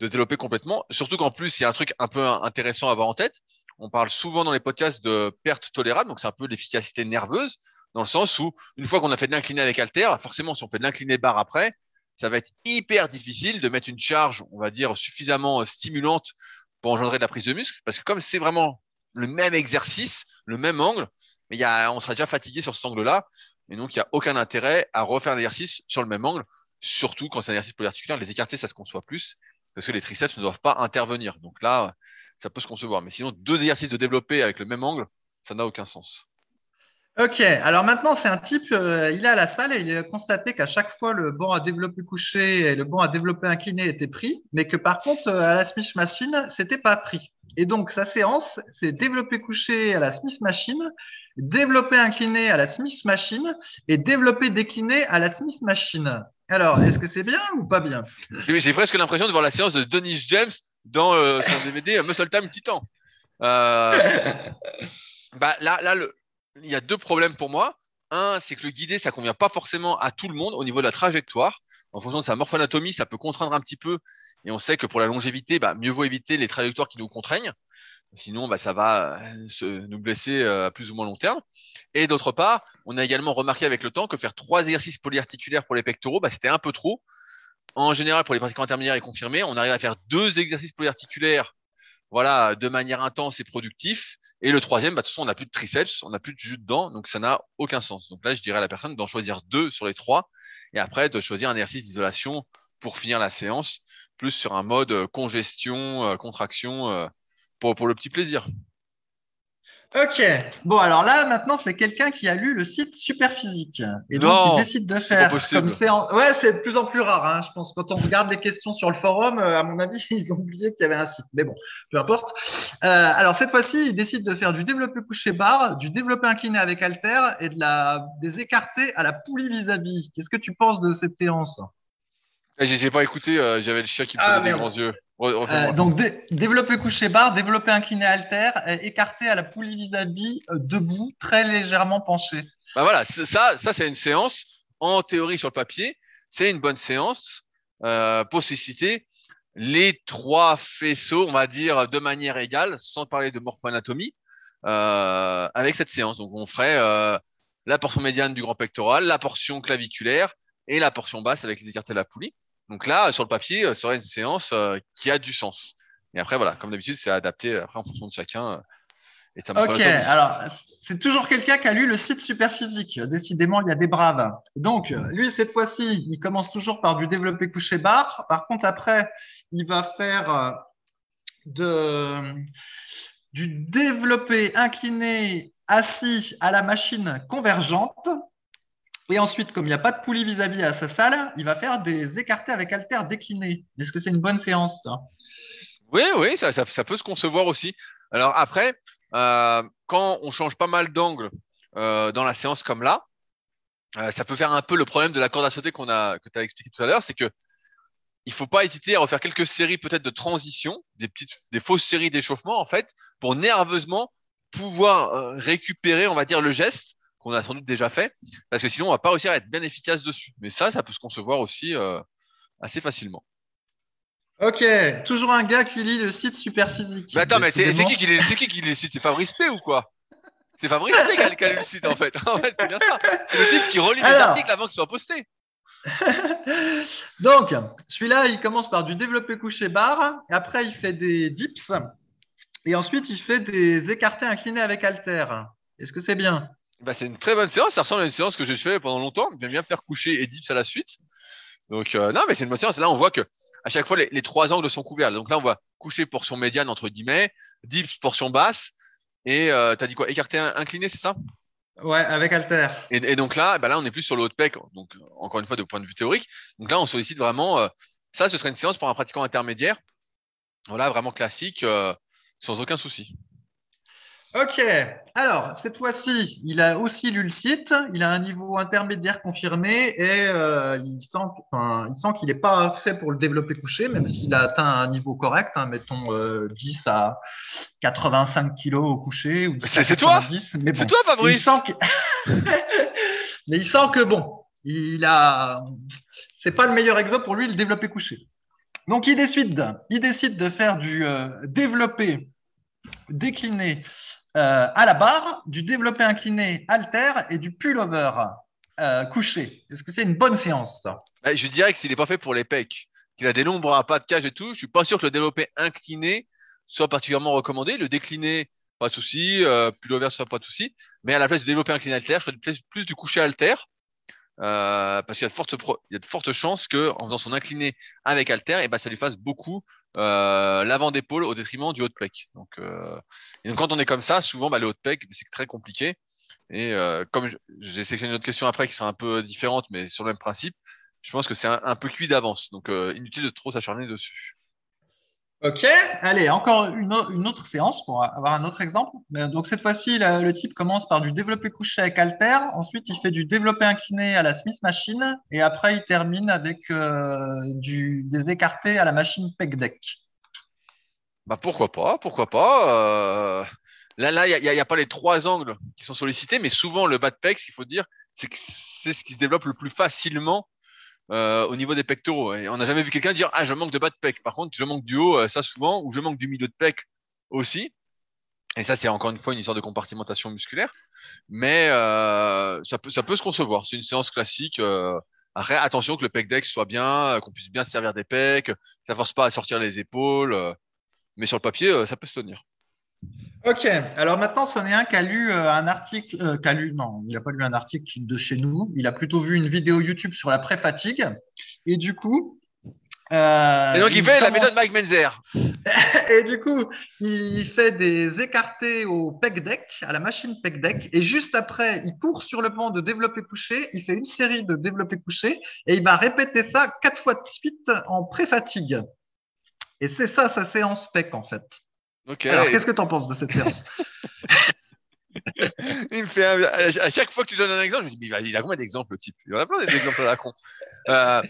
de développer complètement. Surtout qu'en plus, il y a un truc un peu intéressant à avoir en tête. On parle souvent dans les podcasts de perte tolérable. Donc, c'est un peu l'efficacité nerveuse dans le sens où, une fois qu'on a fait de l'incliné avec halter, forcément, si on fait de l'incliné barre après, ça va être hyper difficile de mettre une charge, on va dire, suffisamment euh, stimulante pour engendrer de la prise de muscle. Parce que comme c'est vraiment le même exercice, le même angle, mais on sera déjà fatigué sur cet angle-là. Et donc, il n'y a aucun intérêt à refaire un exercice sur le même angle, surtout quand c'est un exercice polyarticulaire. Les écartés, ça se conçoit plus, parce que les triceps ne doivent pas intervenir. Donc là, ça peut se concevoir. Mais sinon, deux exercices de développer avec le même angle, ça n'a aucun sens. Ok, alors maintenant c'est un type, euh, il est à la salle et il a constaté qu'à chaque fois le banc à développer couché et le banc à développer incliné étaient pris, mais que par contre euh, à la Smith Machine c'était pas pris. Et donc sa séance c'est développer couché à la Smith Machine, développer incliné à la Smith Machine et développer décliné à la Smith Machine. Alors est-ce que c'est bien ou pas bien? J'ai j'ai presque l'impression de voir la séance de Dennis James dans euh, son DVD Muscle Time Titan. Euh, [laughs] bah là, là, le, il y a deux problèmes pour moi. Un, c'est que le guidé, ça convient pas forcément à tout le monde au niveau de la trajectoire. En fonction de sa morphoanatomie, ça peut contraindre un petit peu. Et on sait que pour la longévité, bah, mieux vaut éviter les trajectoires qui nous contraignent. Sinon, bah, ça va euh, se, nous blesser euh, à plus ou moins long terme. Et d'autre part, on a également remarqué avec le temps que faire trois exercices polyarticulaires pour les pectoraux, bah, c'était un peu trop. En général, pour les pratiquants intermédiaires et confirmés, on arrive à faire deux exercices polyarticulaires voilà, de manière intense et productif. Et le troisième, bah, de toute façon, on n'a plus de triceps, on n'a plus de jus dedans, donc ça n'a aucun sens. Donc là, je dirais à la personne d'en choisir deux sur les trois, et après de choisir un exercice d'isolation pour finir la séance, plus sur un mode euh, congestion, euh, contraction, euh, pour, pour le petit plaisir. Ok, bon alors là maintenant c'est quelqu'un qui a lu le site Superphysique et donc Non, il décide de faire comme séance. Ouais, c'est de plus en plus rare. Hein, je pense quand on regarde les questions sur le forum, euh, à mon avis [laughs] ils ont oublié qu'il y avait un site. Mais bon, peu importe. Euh, alors cette fois-ci, il décide de faire du développé couché barre, du développé incliné avec halter et de la des écartés à la poulie vis-à-vis. Qu'est-ce que tu penses de cette séance? J'ai j'ai pas écouté, euh, j'avais le chien qui me Ah, faisait des grands yeux. Euh, Donc dé- développé couché barre, développé incliné halter, euh, écarté à la poulie vis-à-vis, euh, debout, très légèrement penché. Bah voilà, ça, ça c'est une séance en théorie sur le papier, c'est une bonne séance. euh, pour susciter les trois faisceaux, on va dire, de manière égale, sans parler de morphoanatomie, euh, avec cette séance. Donc, on ferait euh, la portion médiane du grand pectoral, la portion claviculaire et la portion basse avec les écartés de la poulie. Donc là, sur le papier, ce serait une séance qui a du sens. Et après, voilà, comme d'habitude, c'est adapté après en fonction de chacun. Et ça ok, alors c'est toujours quelqu'un qui a lu le site Superphysique. Décidément, il y a des braves. Donc, lui, cette fois-ci, il commence toujours par du développé couché barre. Par contre, après, il va faire euh, de, du développé incliné assis à la machine convergente. Et ensuite, comme il n'y a pas de poulie vis-à-vis -à, sa salle, il va faire des écartés avec halter déclinés. Est-ce que c'est une bonne séance, ça? Oui, oui, ça, peut se concevoir aussi. Alors après, euh, quand on change pas mal d'angle euh, dans la séance comme là, euh, ça peut faire un peu le problème de la corde à sauter qu'on a, que tu as expliqué tout à l'heure, c'est que il faut pas hésiter à refaire quelques séries peut-être de transition, des petites, des fausses séries d'échauffement en fait, pour nerveusement pouvoir récupérer, on va dire, le geste qu'on a sans doute déjà fait, parce que sinon on va pas réussir à être bien efficace dessus. Mais ça, ça peut se concevoir aussi assez facilement. Ok, toujours un gars qui lit le site Superphysique. Mais attends, mais c'est qui qui lit, qui qui lit le site? C'est Fabrice P ou quoi? C'est Fabrice P qui a, lu le site en fait. [laughs] En fait, c'est bien ça. C'est le type qui relit les articles avant qu'ils soient postés. [laughs] Donc, celui-là, il commence par du développé couché barre, après il fait des dips, et ensuite il fait des écartés inclinés avec halter. Est-ce que c'est bien? Bah, C'est une très bonne séance, ça ressemble à une séance que j'ai fait pendant longtemps. J'aime bien faire coucher et dips à la suite. Donc, euh, non, mais c'est une bonne séance. Là, on voit que à chaque fois, les, trois angles sont couverts. Donc là, on voit coucher portion médiane, entre guillemets, dips portion basse, et euh, tu as dit quoi? Écarté incliné, c'est ça? Ouais, avec alter. Et, donc là, bah là, on est plus sur le haut de pec. Donc, encore une fois, de point de vue théorique. Donc là, on sollicite vraiment. Euh, ça, ce serait une séance pour un pratiquant intermédiaire. Voilà, vraiment classique, euh, sans aucun souci. Ok, alors cette fois-ci, il a aussi lu le site, il a un niveau intermédiaire confirmé et euh, il sent, enfin, il sent qu'il n'est pas fait pour le développer couché, même s'il a atteint un niveau correct, hein, mettons euh, 10 à 85 kilos au coucher. C'est toi? C'est toi Fabrice? [laughs] Mais il sent que bon, il a, c'est pas le meilleur exemple pour lui le développer couché. Donc il décide, il décide de faire du euh, développé décliné euh, à la barre, du développé incliné alter et du pullover euh, couché. Est-ce que c'est une bonne séance ça? Bah, Je dirais que s'il n'est pas fait pour les pecs, qu'il a des nombres à pas de cage et tout, je suis pas sûr que le développé incliné soit particulièrement recommandé. Le décliné, pas de souci. Euh, pullover, soit pas de souci. Mais à la place du développé incliné alter, je ferais plus, plus du couché alter. Euh, parce qu'il y a de fortes il y a de fortes chances que en faisant son incliné avec alter, et eh ben ça lui fasse beaucoup euh, l'avant d'épaule au détriment du haut de pec. Donc, euh, et donc quand on est comme ça, souvent bah, le haut de pec c'est très compliqué. Et euh, comme j'ai sélectionné une autre question après qui sont un peu différentes, mais sur le même principe, je pense que c'est un, un, peu cuit d'avance. Donc euh, inutile de trop s'acharner dessus. Ok, allez, encore une, autre séance pour avoir un autre exemple. Donc cette fois-ci, le type commence par du développé couché avec halter, ensuite il fait du développé incliné à la Smith Machine, et après il termine avec euh, du, des écartés à la machine pec deck. Bah pourquoi pas, pourquoi pas. Euh, là, là, il n'y a, pas les trois angles qui sont sollicités, mais souvent le pec, ce qu'il faut dire, c'est ce qui se développe le plus facilement euh, au niveau des pectoraux. Et on n'a jamais vu quelqu'un dire ah je manque de bas de pec. Par contre, je manque du haut, euh, ça souvent, ou je manque du milieu de pec aussi. Et ça, c'est encore une fois une histoire de compartimentation musculaire. Mais euh, ça, peut, ça peut se concevoir. C'est une séance classique. Euh, après, attention que le pec deck soit bien, qu'on puisse bien se servir des pecs, ça force pas à sortir les épaules. mais sur le papier, ça peut se tenir. Ok, alors maintenant, c'en est un qui a lu euh, un article, euh, qui a lu, non, il n'a pas lu un article de chez nous, il a plutôt vu une vidéo YouTube sur la pré-fatigue, et du coup... Euh, et donc il, fait la méthode Mike Menzer. [laughs] et du coup, il fait des écartés au pec deck, à la machine pec deck, et juste après, il court sur le banc de développé couché, il fait une série de développé couché, et il va répéter ça quatre fois de suite en pré-fatigue. Et c'est ça sa séance pec en fait. Alors, qu'est-ce que tu en penses de cette séance [laughs] il me fait à chaque fois que tu donnes un exemple, je me dis, mais il a combien d'exemples le type? Il en a plein d'exemples à la con. Euh,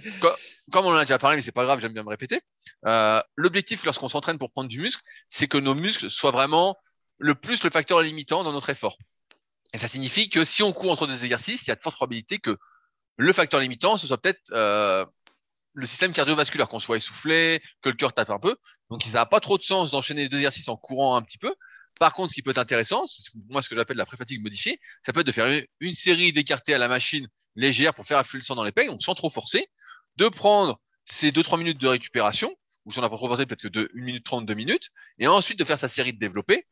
comme on en a déjà parlé, mais c'est pas grave, j'aime bien me répéter. Euh, L'objectif lorsqu'on s'entraîne pour prendre du muscle, c'est que nos muscles soient vraiment le plus le facteur limitant dans notre effort. Et ça signifie que si on court entre deux exercices, il y a de fortes probabilités que le facteur limitant, ce soit peut-être euh, le système cardiovasculaire, qu'on soit essoufflé, que le cœur tape un peu. Donc, ça n'a pas trop de sens d'enchaîner les deux exercices en courant un petit peu. Par contre, ce qui peut être intéressant, moi ce que j'appelle la pré-fatigue modifiée, ça peut être de faire une, série d'écartés à la machine légère pour faire affluer le sang dans les pecs, donc sans trop forcer, de prendre ces 2-3 minutes de récupération, ou si on n'a pas trop forcé, peut-être que de 1 minute 30, 2 minutes, et ensuite de faire sa série de développés,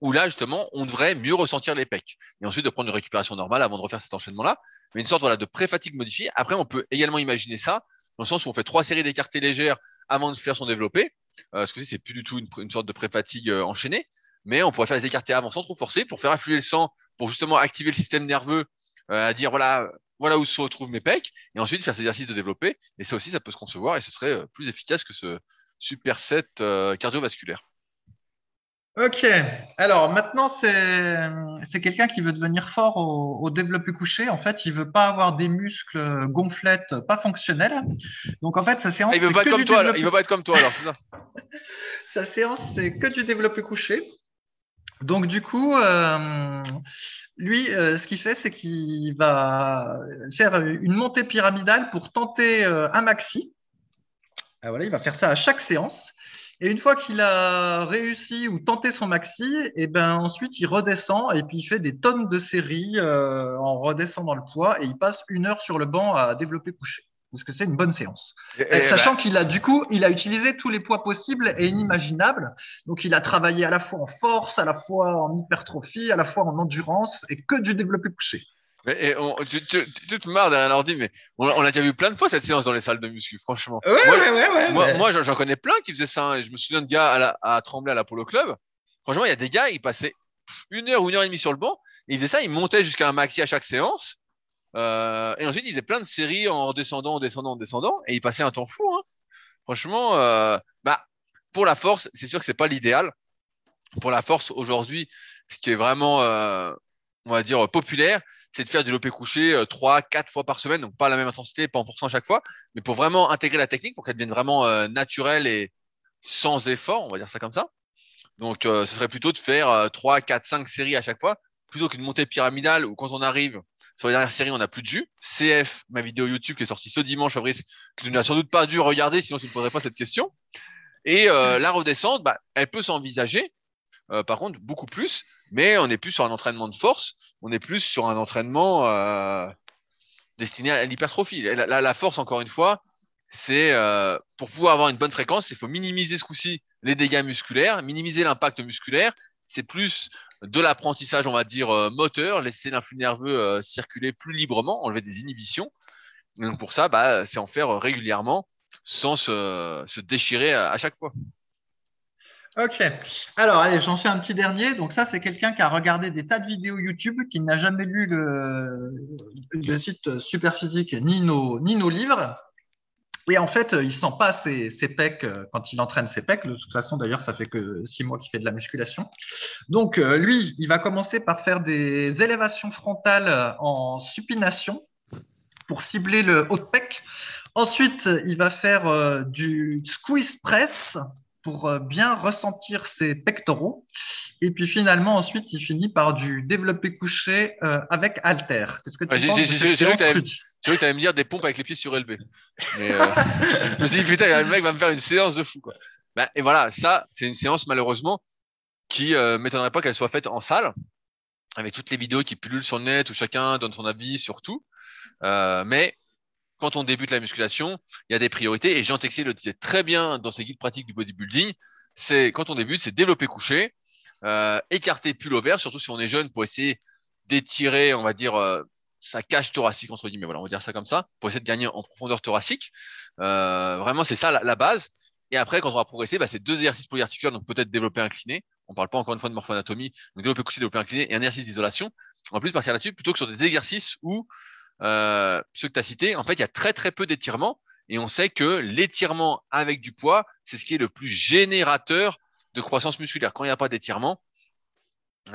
où là, justement, on devrait mieux ressentir les pecs. Et ensuite de prendre une récupération normale avant de refaire cet enchaînement-là. Mais une sorte voilà, de pré-fatigue modifiée. Après, on peut également imaginer ça, dans le sens où on fait trois séries d'écartés légères avant de faire son développé. Euh, ce que c'est plus du tout une, sorte de pré-fatigue euh, enchaînée. Mais on pourrait faire les écartés avant sans trop forcer pour faire affluer le sang, pour justement activer le système nerveux, euh, à dire voilà, voilà où se retrouvent mes pecs, et ensuite faire cet exercice de développer. Et ça aussi, ça peut se concevoir et ce serait euh, plus efficace que ce superset euh, cardiovasculaire. Ok, alors maintenant c'est quelqu'un qui veut devenir fort au, développé couché. En fait, il veut pas avoir des muscles gonflettes pas fonctionnels. Donc en fait, sa séance. Ah, il veut pas être comme toi. Il veut pas être comme toi alors, c'est ça. [laughs] sa séance c'est que du développé couché. Donc du coup, euh, lui, euh, ce qu'il fait, c'est qu'il va faire une montée pyramidale pour tenter euh, un maxi. Ah, voilà, il va faire ça à chaque séance. Et une fois qu'il a réussi ou tenté son maxi, et eh ben ensuite il redescend et puis il fait des tonnes de séries euh, en redescendant le poids et il passe une heure sur le banc à développer couché. Parce que c'est une bonne séance. sachant bah qu'il a du coup, il a utilisé tous les poids possibles et inimaginables. Donc il a travaillé à la fois en force, à la fois en hypertrophie, à la fois en endurance et que du développé couché. Mais on, tu, tu, tu, te marres derrière l'ordi, mais on, on, a déjà vu plein de fois cette séance dans les salles de muscu, franchement. Ouais, moi, ouais, ouais, moi, moi j'en connais plein qui faisaient ça. Hein, et je me souviens de gars à, la, à Tremblay à l'Apollo Club. Franchement, il y a des gars, ils passaient une heure ou une heure et demie sur le banc. Et ils faisaient ça, ils montaient jusqu'à un maxi à chaque séance. Euh, et ensuite, ils faisaient plein de séries en descendant, en descendant, en descendant. Et ils passaient un temps fou. Hein. Franchement, euh, bah, pour la force, c'est sûr que c'est pas l'idéal. Pour la force, aujourd'hui, ce qui est vraiment, euh, on va dire, populaire, c'est de faire du lopé couché euh, trois, quatre fois par semaine, donc pas à la même intensité, pas en forçant à chaque fois, mais pour vraiment intégrer la technique, pour qu'elle devienne vraiment euh, naturelle et sans effort, on va dire ça comme ça. Donc, euh, ce serait plutôt de faire trois, quatre, cinq séries à chaque fois, plutôt qu'une montée pyramidale où quand on arrive sur les dernières séries, on n'a plus de jus. CF, ma vidéo YouTube qui est sortie ce dimanche, Fabrice, que tu n'as sans doute pas dû regarder, sinon tu ne poserais pas cette question. Et [laughs] la redescente, bah, elle peut s'envisager, euh, par contre, beaucoup plus, mais on n'est plus sur un entraînement de force, on est plus sur un entraînement euh, destiné à l'hypertrophie. La, force, encore une fois, c'est euh, pour pouvoir avoir une bonne fréquence, il faut minimiser ce coup-ci les dégâts musculaires, minimiser l'impact musculaire. C'est plus de l'apprentissage, on va dire, moteur, laisser l'influx nerveux circuler plus librement, enlever des inhibitions. donc pour ça, bah, c'est en faire régulièrement sans se déchirer à chaque fois. Ok. Alors, allez, j'en fais un petit dernier. Donc, ça, c'est quelqu'un qui a regardé des tas de vidéos YouTube, qui n'a jamais lu le, site Superphysique ni nos, ni nos livres. Et en fait, il sent pas ses, ses pecs euh, quand il entraîne ses pecs. De toute façon, d'ailleurs, ça fait que six mois qu'il fait de la musculation. Donc, euh, lui, il va commencer par faire des élévations frontales en supination pour cibler le haut de pec. Ensuite, il va faire euh, du squeeze press pour euh, bien ressentir ses pectoraux. Et puis finalement, ensuite, il finit par du développé couché euh, avec halter. Qu'est-ce que tu J'ai vu que tu allais me dire des pompes avec les pieds surélevés. Mais, euh, [laughs] je me suis dit, putain, le mec va me faire une séance de fou. Quoi. Ben, et voilà, ça, c'est une séance malheureusement qui euh, m'étonnerait pas qu'elle soit faite en salle, avec toutes les vidéos qui pullulent sur le net où chacun donne son avis sur tout. Euh, mais quand on débute la musculation, il y a des priorités. Et Jean Texier le disait très bien dans ses guides pratiques du bodybuilding. C'est quand on débute, c'est développer couché, euh, écarter pull surtout si on est jeune, pour essayer d'étirer, on va dire, euh, sa cage thoracique entre guillemets. Voilà, on va dire ça comme ça, pour essayer de gagner en profondeur thoracique. Euh, vraiment, c'est ça la, base. Et après, quand on va progresser, bah, c'est deux exercices polyarticulaires, donc peut-être développer incliné. On parle pas encore une fois de morphoanatomie, donc développer couché, développer incliné et un exercice d'isolation. En plus, partir là-dessus, plutôt que sur des exercices où euh, ceux que tu as cités, en fait, il y a très très peu d'étirements et on sait que l'étirement avec du poids, c'est ce qui est le plus générateur de croissance musculaire. Quand il n'y a pas d'étirement,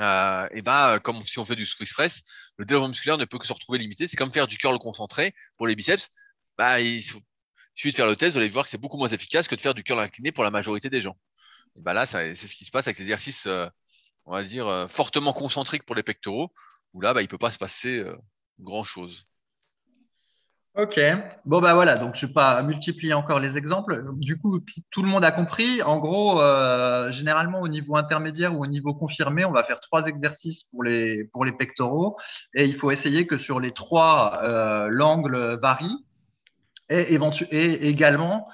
euh, et ben comme si on fait du squeeze press, le développement musculaire ne peut que se retrouver limité. C'est comme faire du curl concentré pour les biceps. Bah, il suffit de faire le test, vous allez voir que c'est beaucoup moins efficace que de faire du curl incliné pour la majorité des gens. Et ben là, c'est ce qui se passe avec les exercices, euh, on va dire, euh, fortement concentriques pour les pectoraux, où là, bah, il peut pas se passer grand chose. Ok. Bon bah voilà, donc je vais pas multiplier encore les exemples. Du coup, tout le monde a compris. En gros, euh, généralement au niveau intermédiaire ou au niveau confirmé, on va faire trois exercices pour les pour les pectoraux et il faut essayer que sur les trois euh, l'angle varie et, et également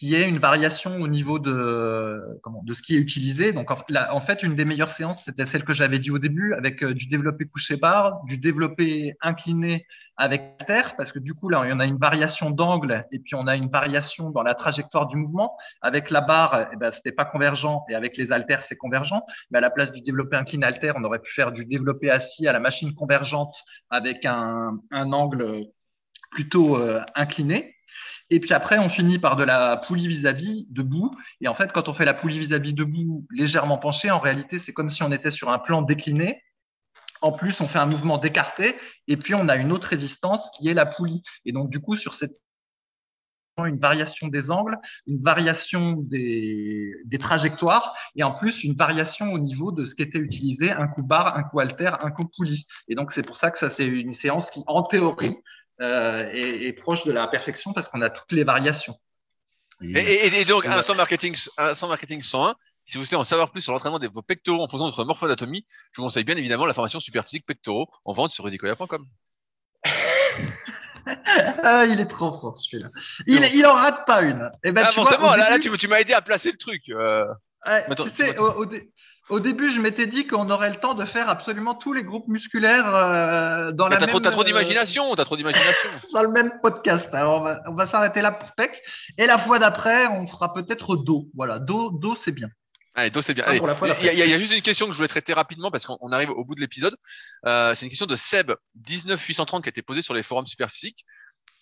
qui est une variation au niveau de, comment, de ce qui est utilisé. Donc, en, fait, une des meilleures séances, c'était celle que j'avais dit au début, avec euh, du développé couché barre, du développé incliné avec terre, parce que du coup, là, en a une variation d'angle et puis on a une variation dans la trajectoire du mouvement. Avec la barre, eh ben, c'était pas convergent et avec les haltères, c'est convergent. Mais à la place du développé incliné haltère, on aurait pu faire du développé assis à la machine convergente avec un, un angle plutôt euh, incliné. Et puis après, on finit par de la poulie vis-à-vis debout. Et en fait, quand on fait la poulie vis-à-vis debout légèrement penchée, en réalité, c'est comme si on était sur un plan décliné. En plus, on fait un mouvement d'écarté et puis on a une autre résistance qui est la poulie. Et donc, du coup, sur cette une variation des angles, une variation des, des, trajectoires et en plus une variation au niveau de ce qui était utilisé, un coup barre, un coup alter, un coup poulie. Et donc c'est pour ça que ça c'est une séance qui, en théorie, euh, est, proche de la perfection parce qu'on a toutes les variations. Et, donc, instant marketing, instant marketing 101, si vous voulez en savoir plus sur l'entraînement de vos pectoraux en fonction de votre morphoanatomie, je vous conseille bien évidemment la formation Superphysique Pectoraux en vente sur rudicoya.com. [laughs] ah, il est trop fort celui-là. Il, il en rate pas une. Et eh ben, ah, bon, là, là, tu, m'as aidé à placer le truc. Euh... Ouais, au, au début, je m'étais dit qu'on aurait le temps de faire absolument tous les groupes musculaires euh, dans la même... Trop, t'as trop d'imagination, t'as trop d'imagination. [laughs] dans le même podcast. Alors, on va, s'arrêter là pour PEC. Et la fois d'après, on fera peut-être dos. Voilà, dos, dos c'est bien. Allez, dos, c'est bien. Il y, y, a juste une question que je voulais traiter rapidement parce qu'on arrive au bout de l'épisode. Euh, c'est une question de Seb 19830 qui a été posée sur les forums Superphysique.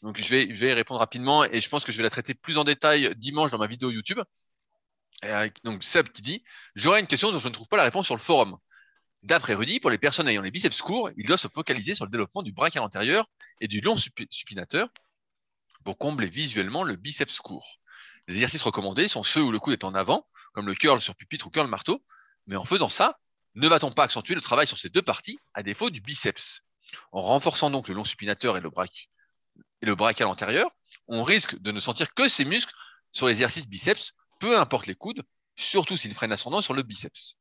Donc, je vais, je vais y répondre rapidement et je pense que je vais la traiter plus en détail dimanche dans ma vidéo YouTube donc Seb qui dit J'aurais une question dont je ne trouve pas la réponse sur le forum. D'après Rudy, pour les personnes ayant les biceps courts, il doit se focaliser sur le développement du brachial antérieur et du long supinateur pour combler visuellement le biceps court. Les exercices recommandés sont ceux où le coude est en avant, comme le curl sur pupitre ou curl marteau, mais en faisant ça, ne va-t-on pas accentuer le travail sur ces deux parties à défaut du biceps? En renforçant donc le long supinateur et le, et le brachial antérieur, on risque de ne sentir que ces muscles sur l'exercice biceps peu importe les coudes, surtout s'ils prennent ascendant sur le biceps.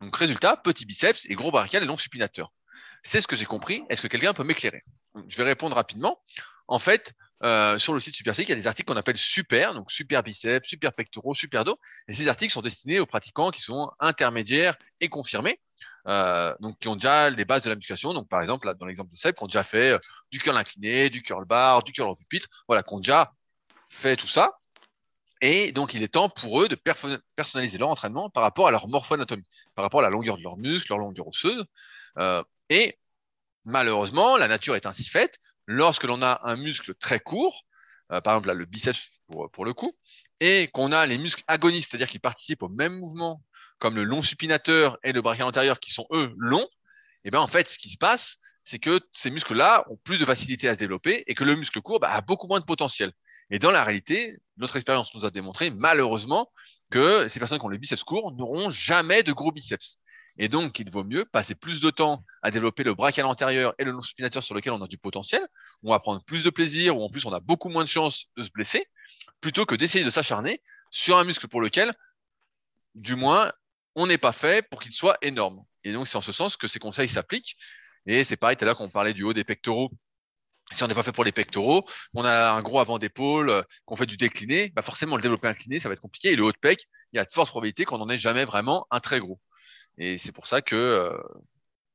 Donc résultat, petit biceps et gros brachial et long supinateur. C'est ce que j'ai compris. Est-ce que quelqu'un peut m'éclairer? Je vais répondre rapidement. En fait, euh, sur le site SuperSick, il y a des articles qu'on appelle super, donc super biceps, super pectoraux, super dos. Et ces articles sont destinés aux pratiquants qui sont intermédiaires et confirmés, euh, donc qui ont déjà les bases de la musculation. Donc par exemple, dans l'exemple de Seb, qui ont déjà fait euh, du curl incliné, du curl bar, du curl au pupitre, voilà, qui ont déjà fait tout ça. Et donc, il est temps pour eux de personnaliser leur entraînement par rapport à leur morphoanatomie, par rapport à la longueur de leurs muscles, leur longueur osseuse. Euh, et malheureusement, la nature est ainsi faite. Lorsque l'on a un muscle très court, euh, par exemple le biceps pour, pour le coup, et qu'on a les muscles agonistes, c'est-à-dire qui participent au même mouvement, comme le long supinateur et le brachial antérieur, qui sont eux longs, et eh bien en fait, ce qui se passe, c'est que ces muscles-là ont plus de facilité à se développer et que le muscle court bah, a beaucoup moins de potentiel. Et dans la réalité, notre expérience nous a démontré, malheureusement, que ces personnes qui ont les biceps courts n'auront jamais de gros biceps. Et donc, il vaut mieux passer plus de temps à développer le brachial antérieur et le long supinateur sur lequel on a du potentiel, où on va prendre plus de plaisir, où en plus on a beaucoup moins de chances de se blesser, plutôt que d'essayer de s'acharner sur un muscle pour lequel, du moins, on n'est pas fait pour qu'il soit énorme. Et donc, c'est en ce sens que ces conseils s'appliquent. Et c'est pareil, tout à l'heure qu'on parlait du haut des pectoraux si on n'est pas fait pour les pectoraux, on a un gros avant d'épaule, euh, qu'on fait du décliné, bah forcément le développer incliné, ça va être compliqué. Et le haut de pec, il y a de fortes probabilités qu'on n'en ait jamais vraiment un très gros. Et c'est pour ça que euh,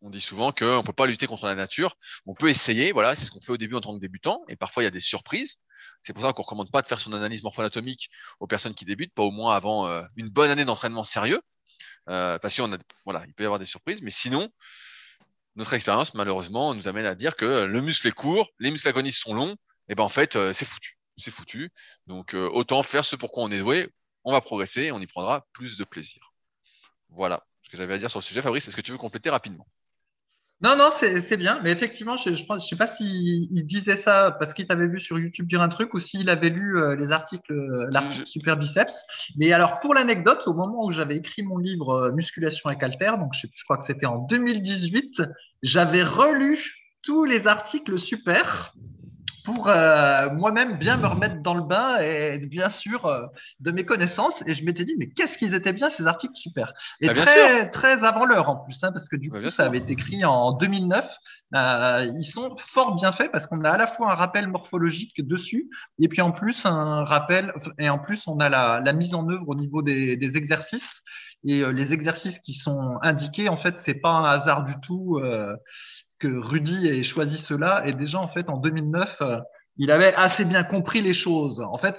on dit souvent qu'on ne peut pas lutter contre la nature. On peut essayer, voilà, c'est ce qu'on fait au début en tant que débutant. Et parfois il y a des surprises. C'est pour ça qu'on recommande pas de faire son analyse morpho-anatomique aux personnes qui débutent, pas au moins avant euh, une bonne année d'entraînement sérieux, parce qu'on a, voilà, il peut y avoir des surprises. Mais sinon, notre expérience, malheureusement, nous amène à dire que le muscle est court, les muscles agonistes sont longs, et ben en fait, euh, c'est foutu. C'est foutu. Donc, euh, autant faire ce pour quoi on est doué, on va progresser et on y prendra plus de plaisir. Voilà ce que j'avais à dire sur le sujet. Fabrice, est-ce que tu veux compléter rapidement? Non, non, c'est bien. Mais effectivement, je ne je, sais pas s'il disait ça parce qu'il t'avait vu sur YouTube dire un truc ou s'il avait lu euh, les articles, euh, l'article Super Biceps. Mais alors, pour l'anecdote, au moment où j'avais écrit mon livre euh, Musculation et Calter, donc je, je crois que c'était en 2018, j'avais relu tous les articles Super pour euh, moi-même bien me remettre dans le bain et bien sûr euh, de mes connaissances. Et je m'étais dit, mais qu'est-ce qu'ils étaient bien ces articles super. Et Bah, très, très avant l'heure en plus, hein, parce que du Bah, coup, ça sûr. avait été écrit en 2009. Euh, ils sont fort bien faits parce qu'on a à la fois un rappel morphologique dessus et puis en plus un rappel et en plus on a la, la mise en œuvre au niveau des, des exercices et euh, les exercices qui sont indiqués en fait c'est pas un hasard du tout euh, Rudy ait choisi cela et déjà en fait en 2009 euh, il avait assez bien compris les choses. En fait,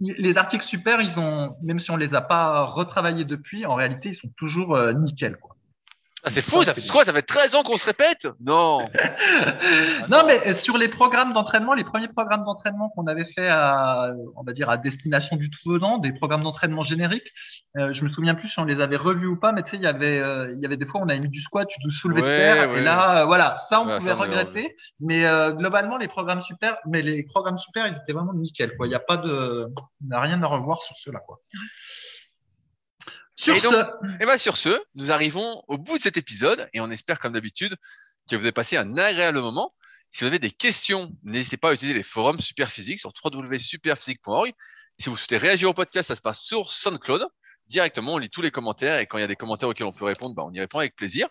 les articles super, ils ont, même si on les a pas retravaillés depuis, en réalité, ils sont toujours euh, nickel. Quoi. Ah, c'est fou, ça fait quoi Ça fait 13 ans qu'on se répète? Non [laughs] non, mais euh, sur les programmes d'entraînement, les premiers programmes d'entraînement qu'on avait fait à, on va dire, à destination du tout venant, des programmes d'entraînement génériques, euh, je me souviens plus si on les avait revus ou pas, mais tu sais, il y avait, euh, il y avait des fois, on avait mis du squat, du soulevé Ouais, de terre, ouais. et là, euh, voilà, ça, on Ouais, pouvait ça, on regretter, mais euh, globalement, les programmes super, mais les programmes super, ils étaient vraiment nickel, quoi. Il n'y a pas de, il n'y a rien à revoir sur ceux-là, quoi. Sur Et donc- ce, Et bien sur ce, nous arrivons au bout de cet épisode et on espère comme d'habitude que vous avez passé un agréable moment. Si vous avez des questions, n'hésitez pas à utiliser les forums Superphysique sur www.superphysique.org. Si vous souhaitez réagir au podcast, ça se passe sur SoundCloud. Directement, on lit tous les commentaires et quand il y a des commentaires auxquels on peut répondre, bah, on y répond avec plaisir.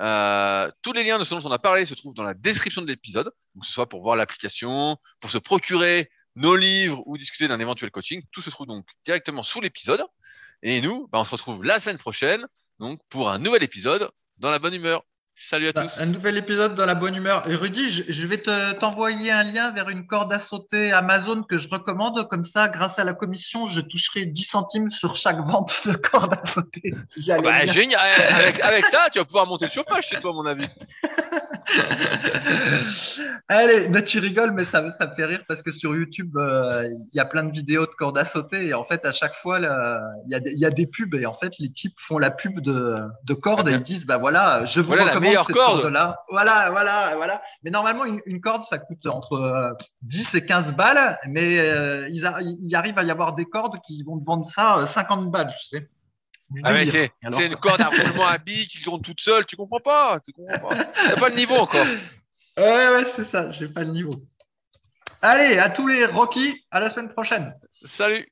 Euh, tous les liens de ce dont on a parlé se trouvent dans la description de l'épisode, donc que ce soit pour voir l'application, pour se procurer nos livres ou discuter d'un éventuel coaching. Tout se trouve donc directement sous l'épisode. Et nous, bah, on se retrouve la semaine prochaine donc pour un nouvel épisode dans la bonne humeur. Salut à Bah, tous. Un nouvel épisode dans la bonne humeur. Et Rudy, je, je vais te, t'envoyer un lien vers une corde à sauter Amazon que je recommande. Comme ça, grâce à la commission, je toucherai 10 centimes sur chaque vente de corde à sauter. Allais Bah, génial. Avec, avec ça, tu vas pouvoir monter le chauffage chez toi, à mon avis. [laughs] Allez, bah, tu rigoles, mais ça, me- ça me fait rire parce que sur YouTube, euh, il y a plein de vidéos de cordes à sauter et en fait, à chaque fois, il y, a des- il y a des pubs et en fait, les types font la pub de, de cordes et [laughs] ils disent, bah voilà, je vous Voilà recommande meilleure corde. corde-là. Voilà, voilà, voilà. Mais normalement, une, une corde, ça coûte entre euh, 10 et 15 balles, mais euh, ils a- il arrive à y avoir des cordes qui vont te vendre ça euh, 50 balles, tu sais. Ah, mais Délire. c'est, Alors- c'est une corde à roulement à billes qui tourne toute seule. Tu comprends pas. Tu comprends pas. T'as pas le niveau encore. [laughs] Ouais, ouais, c'est ça, j'ai pas le niveau. Allez, à tous les Rocky, à la semaine prochaine. Salut.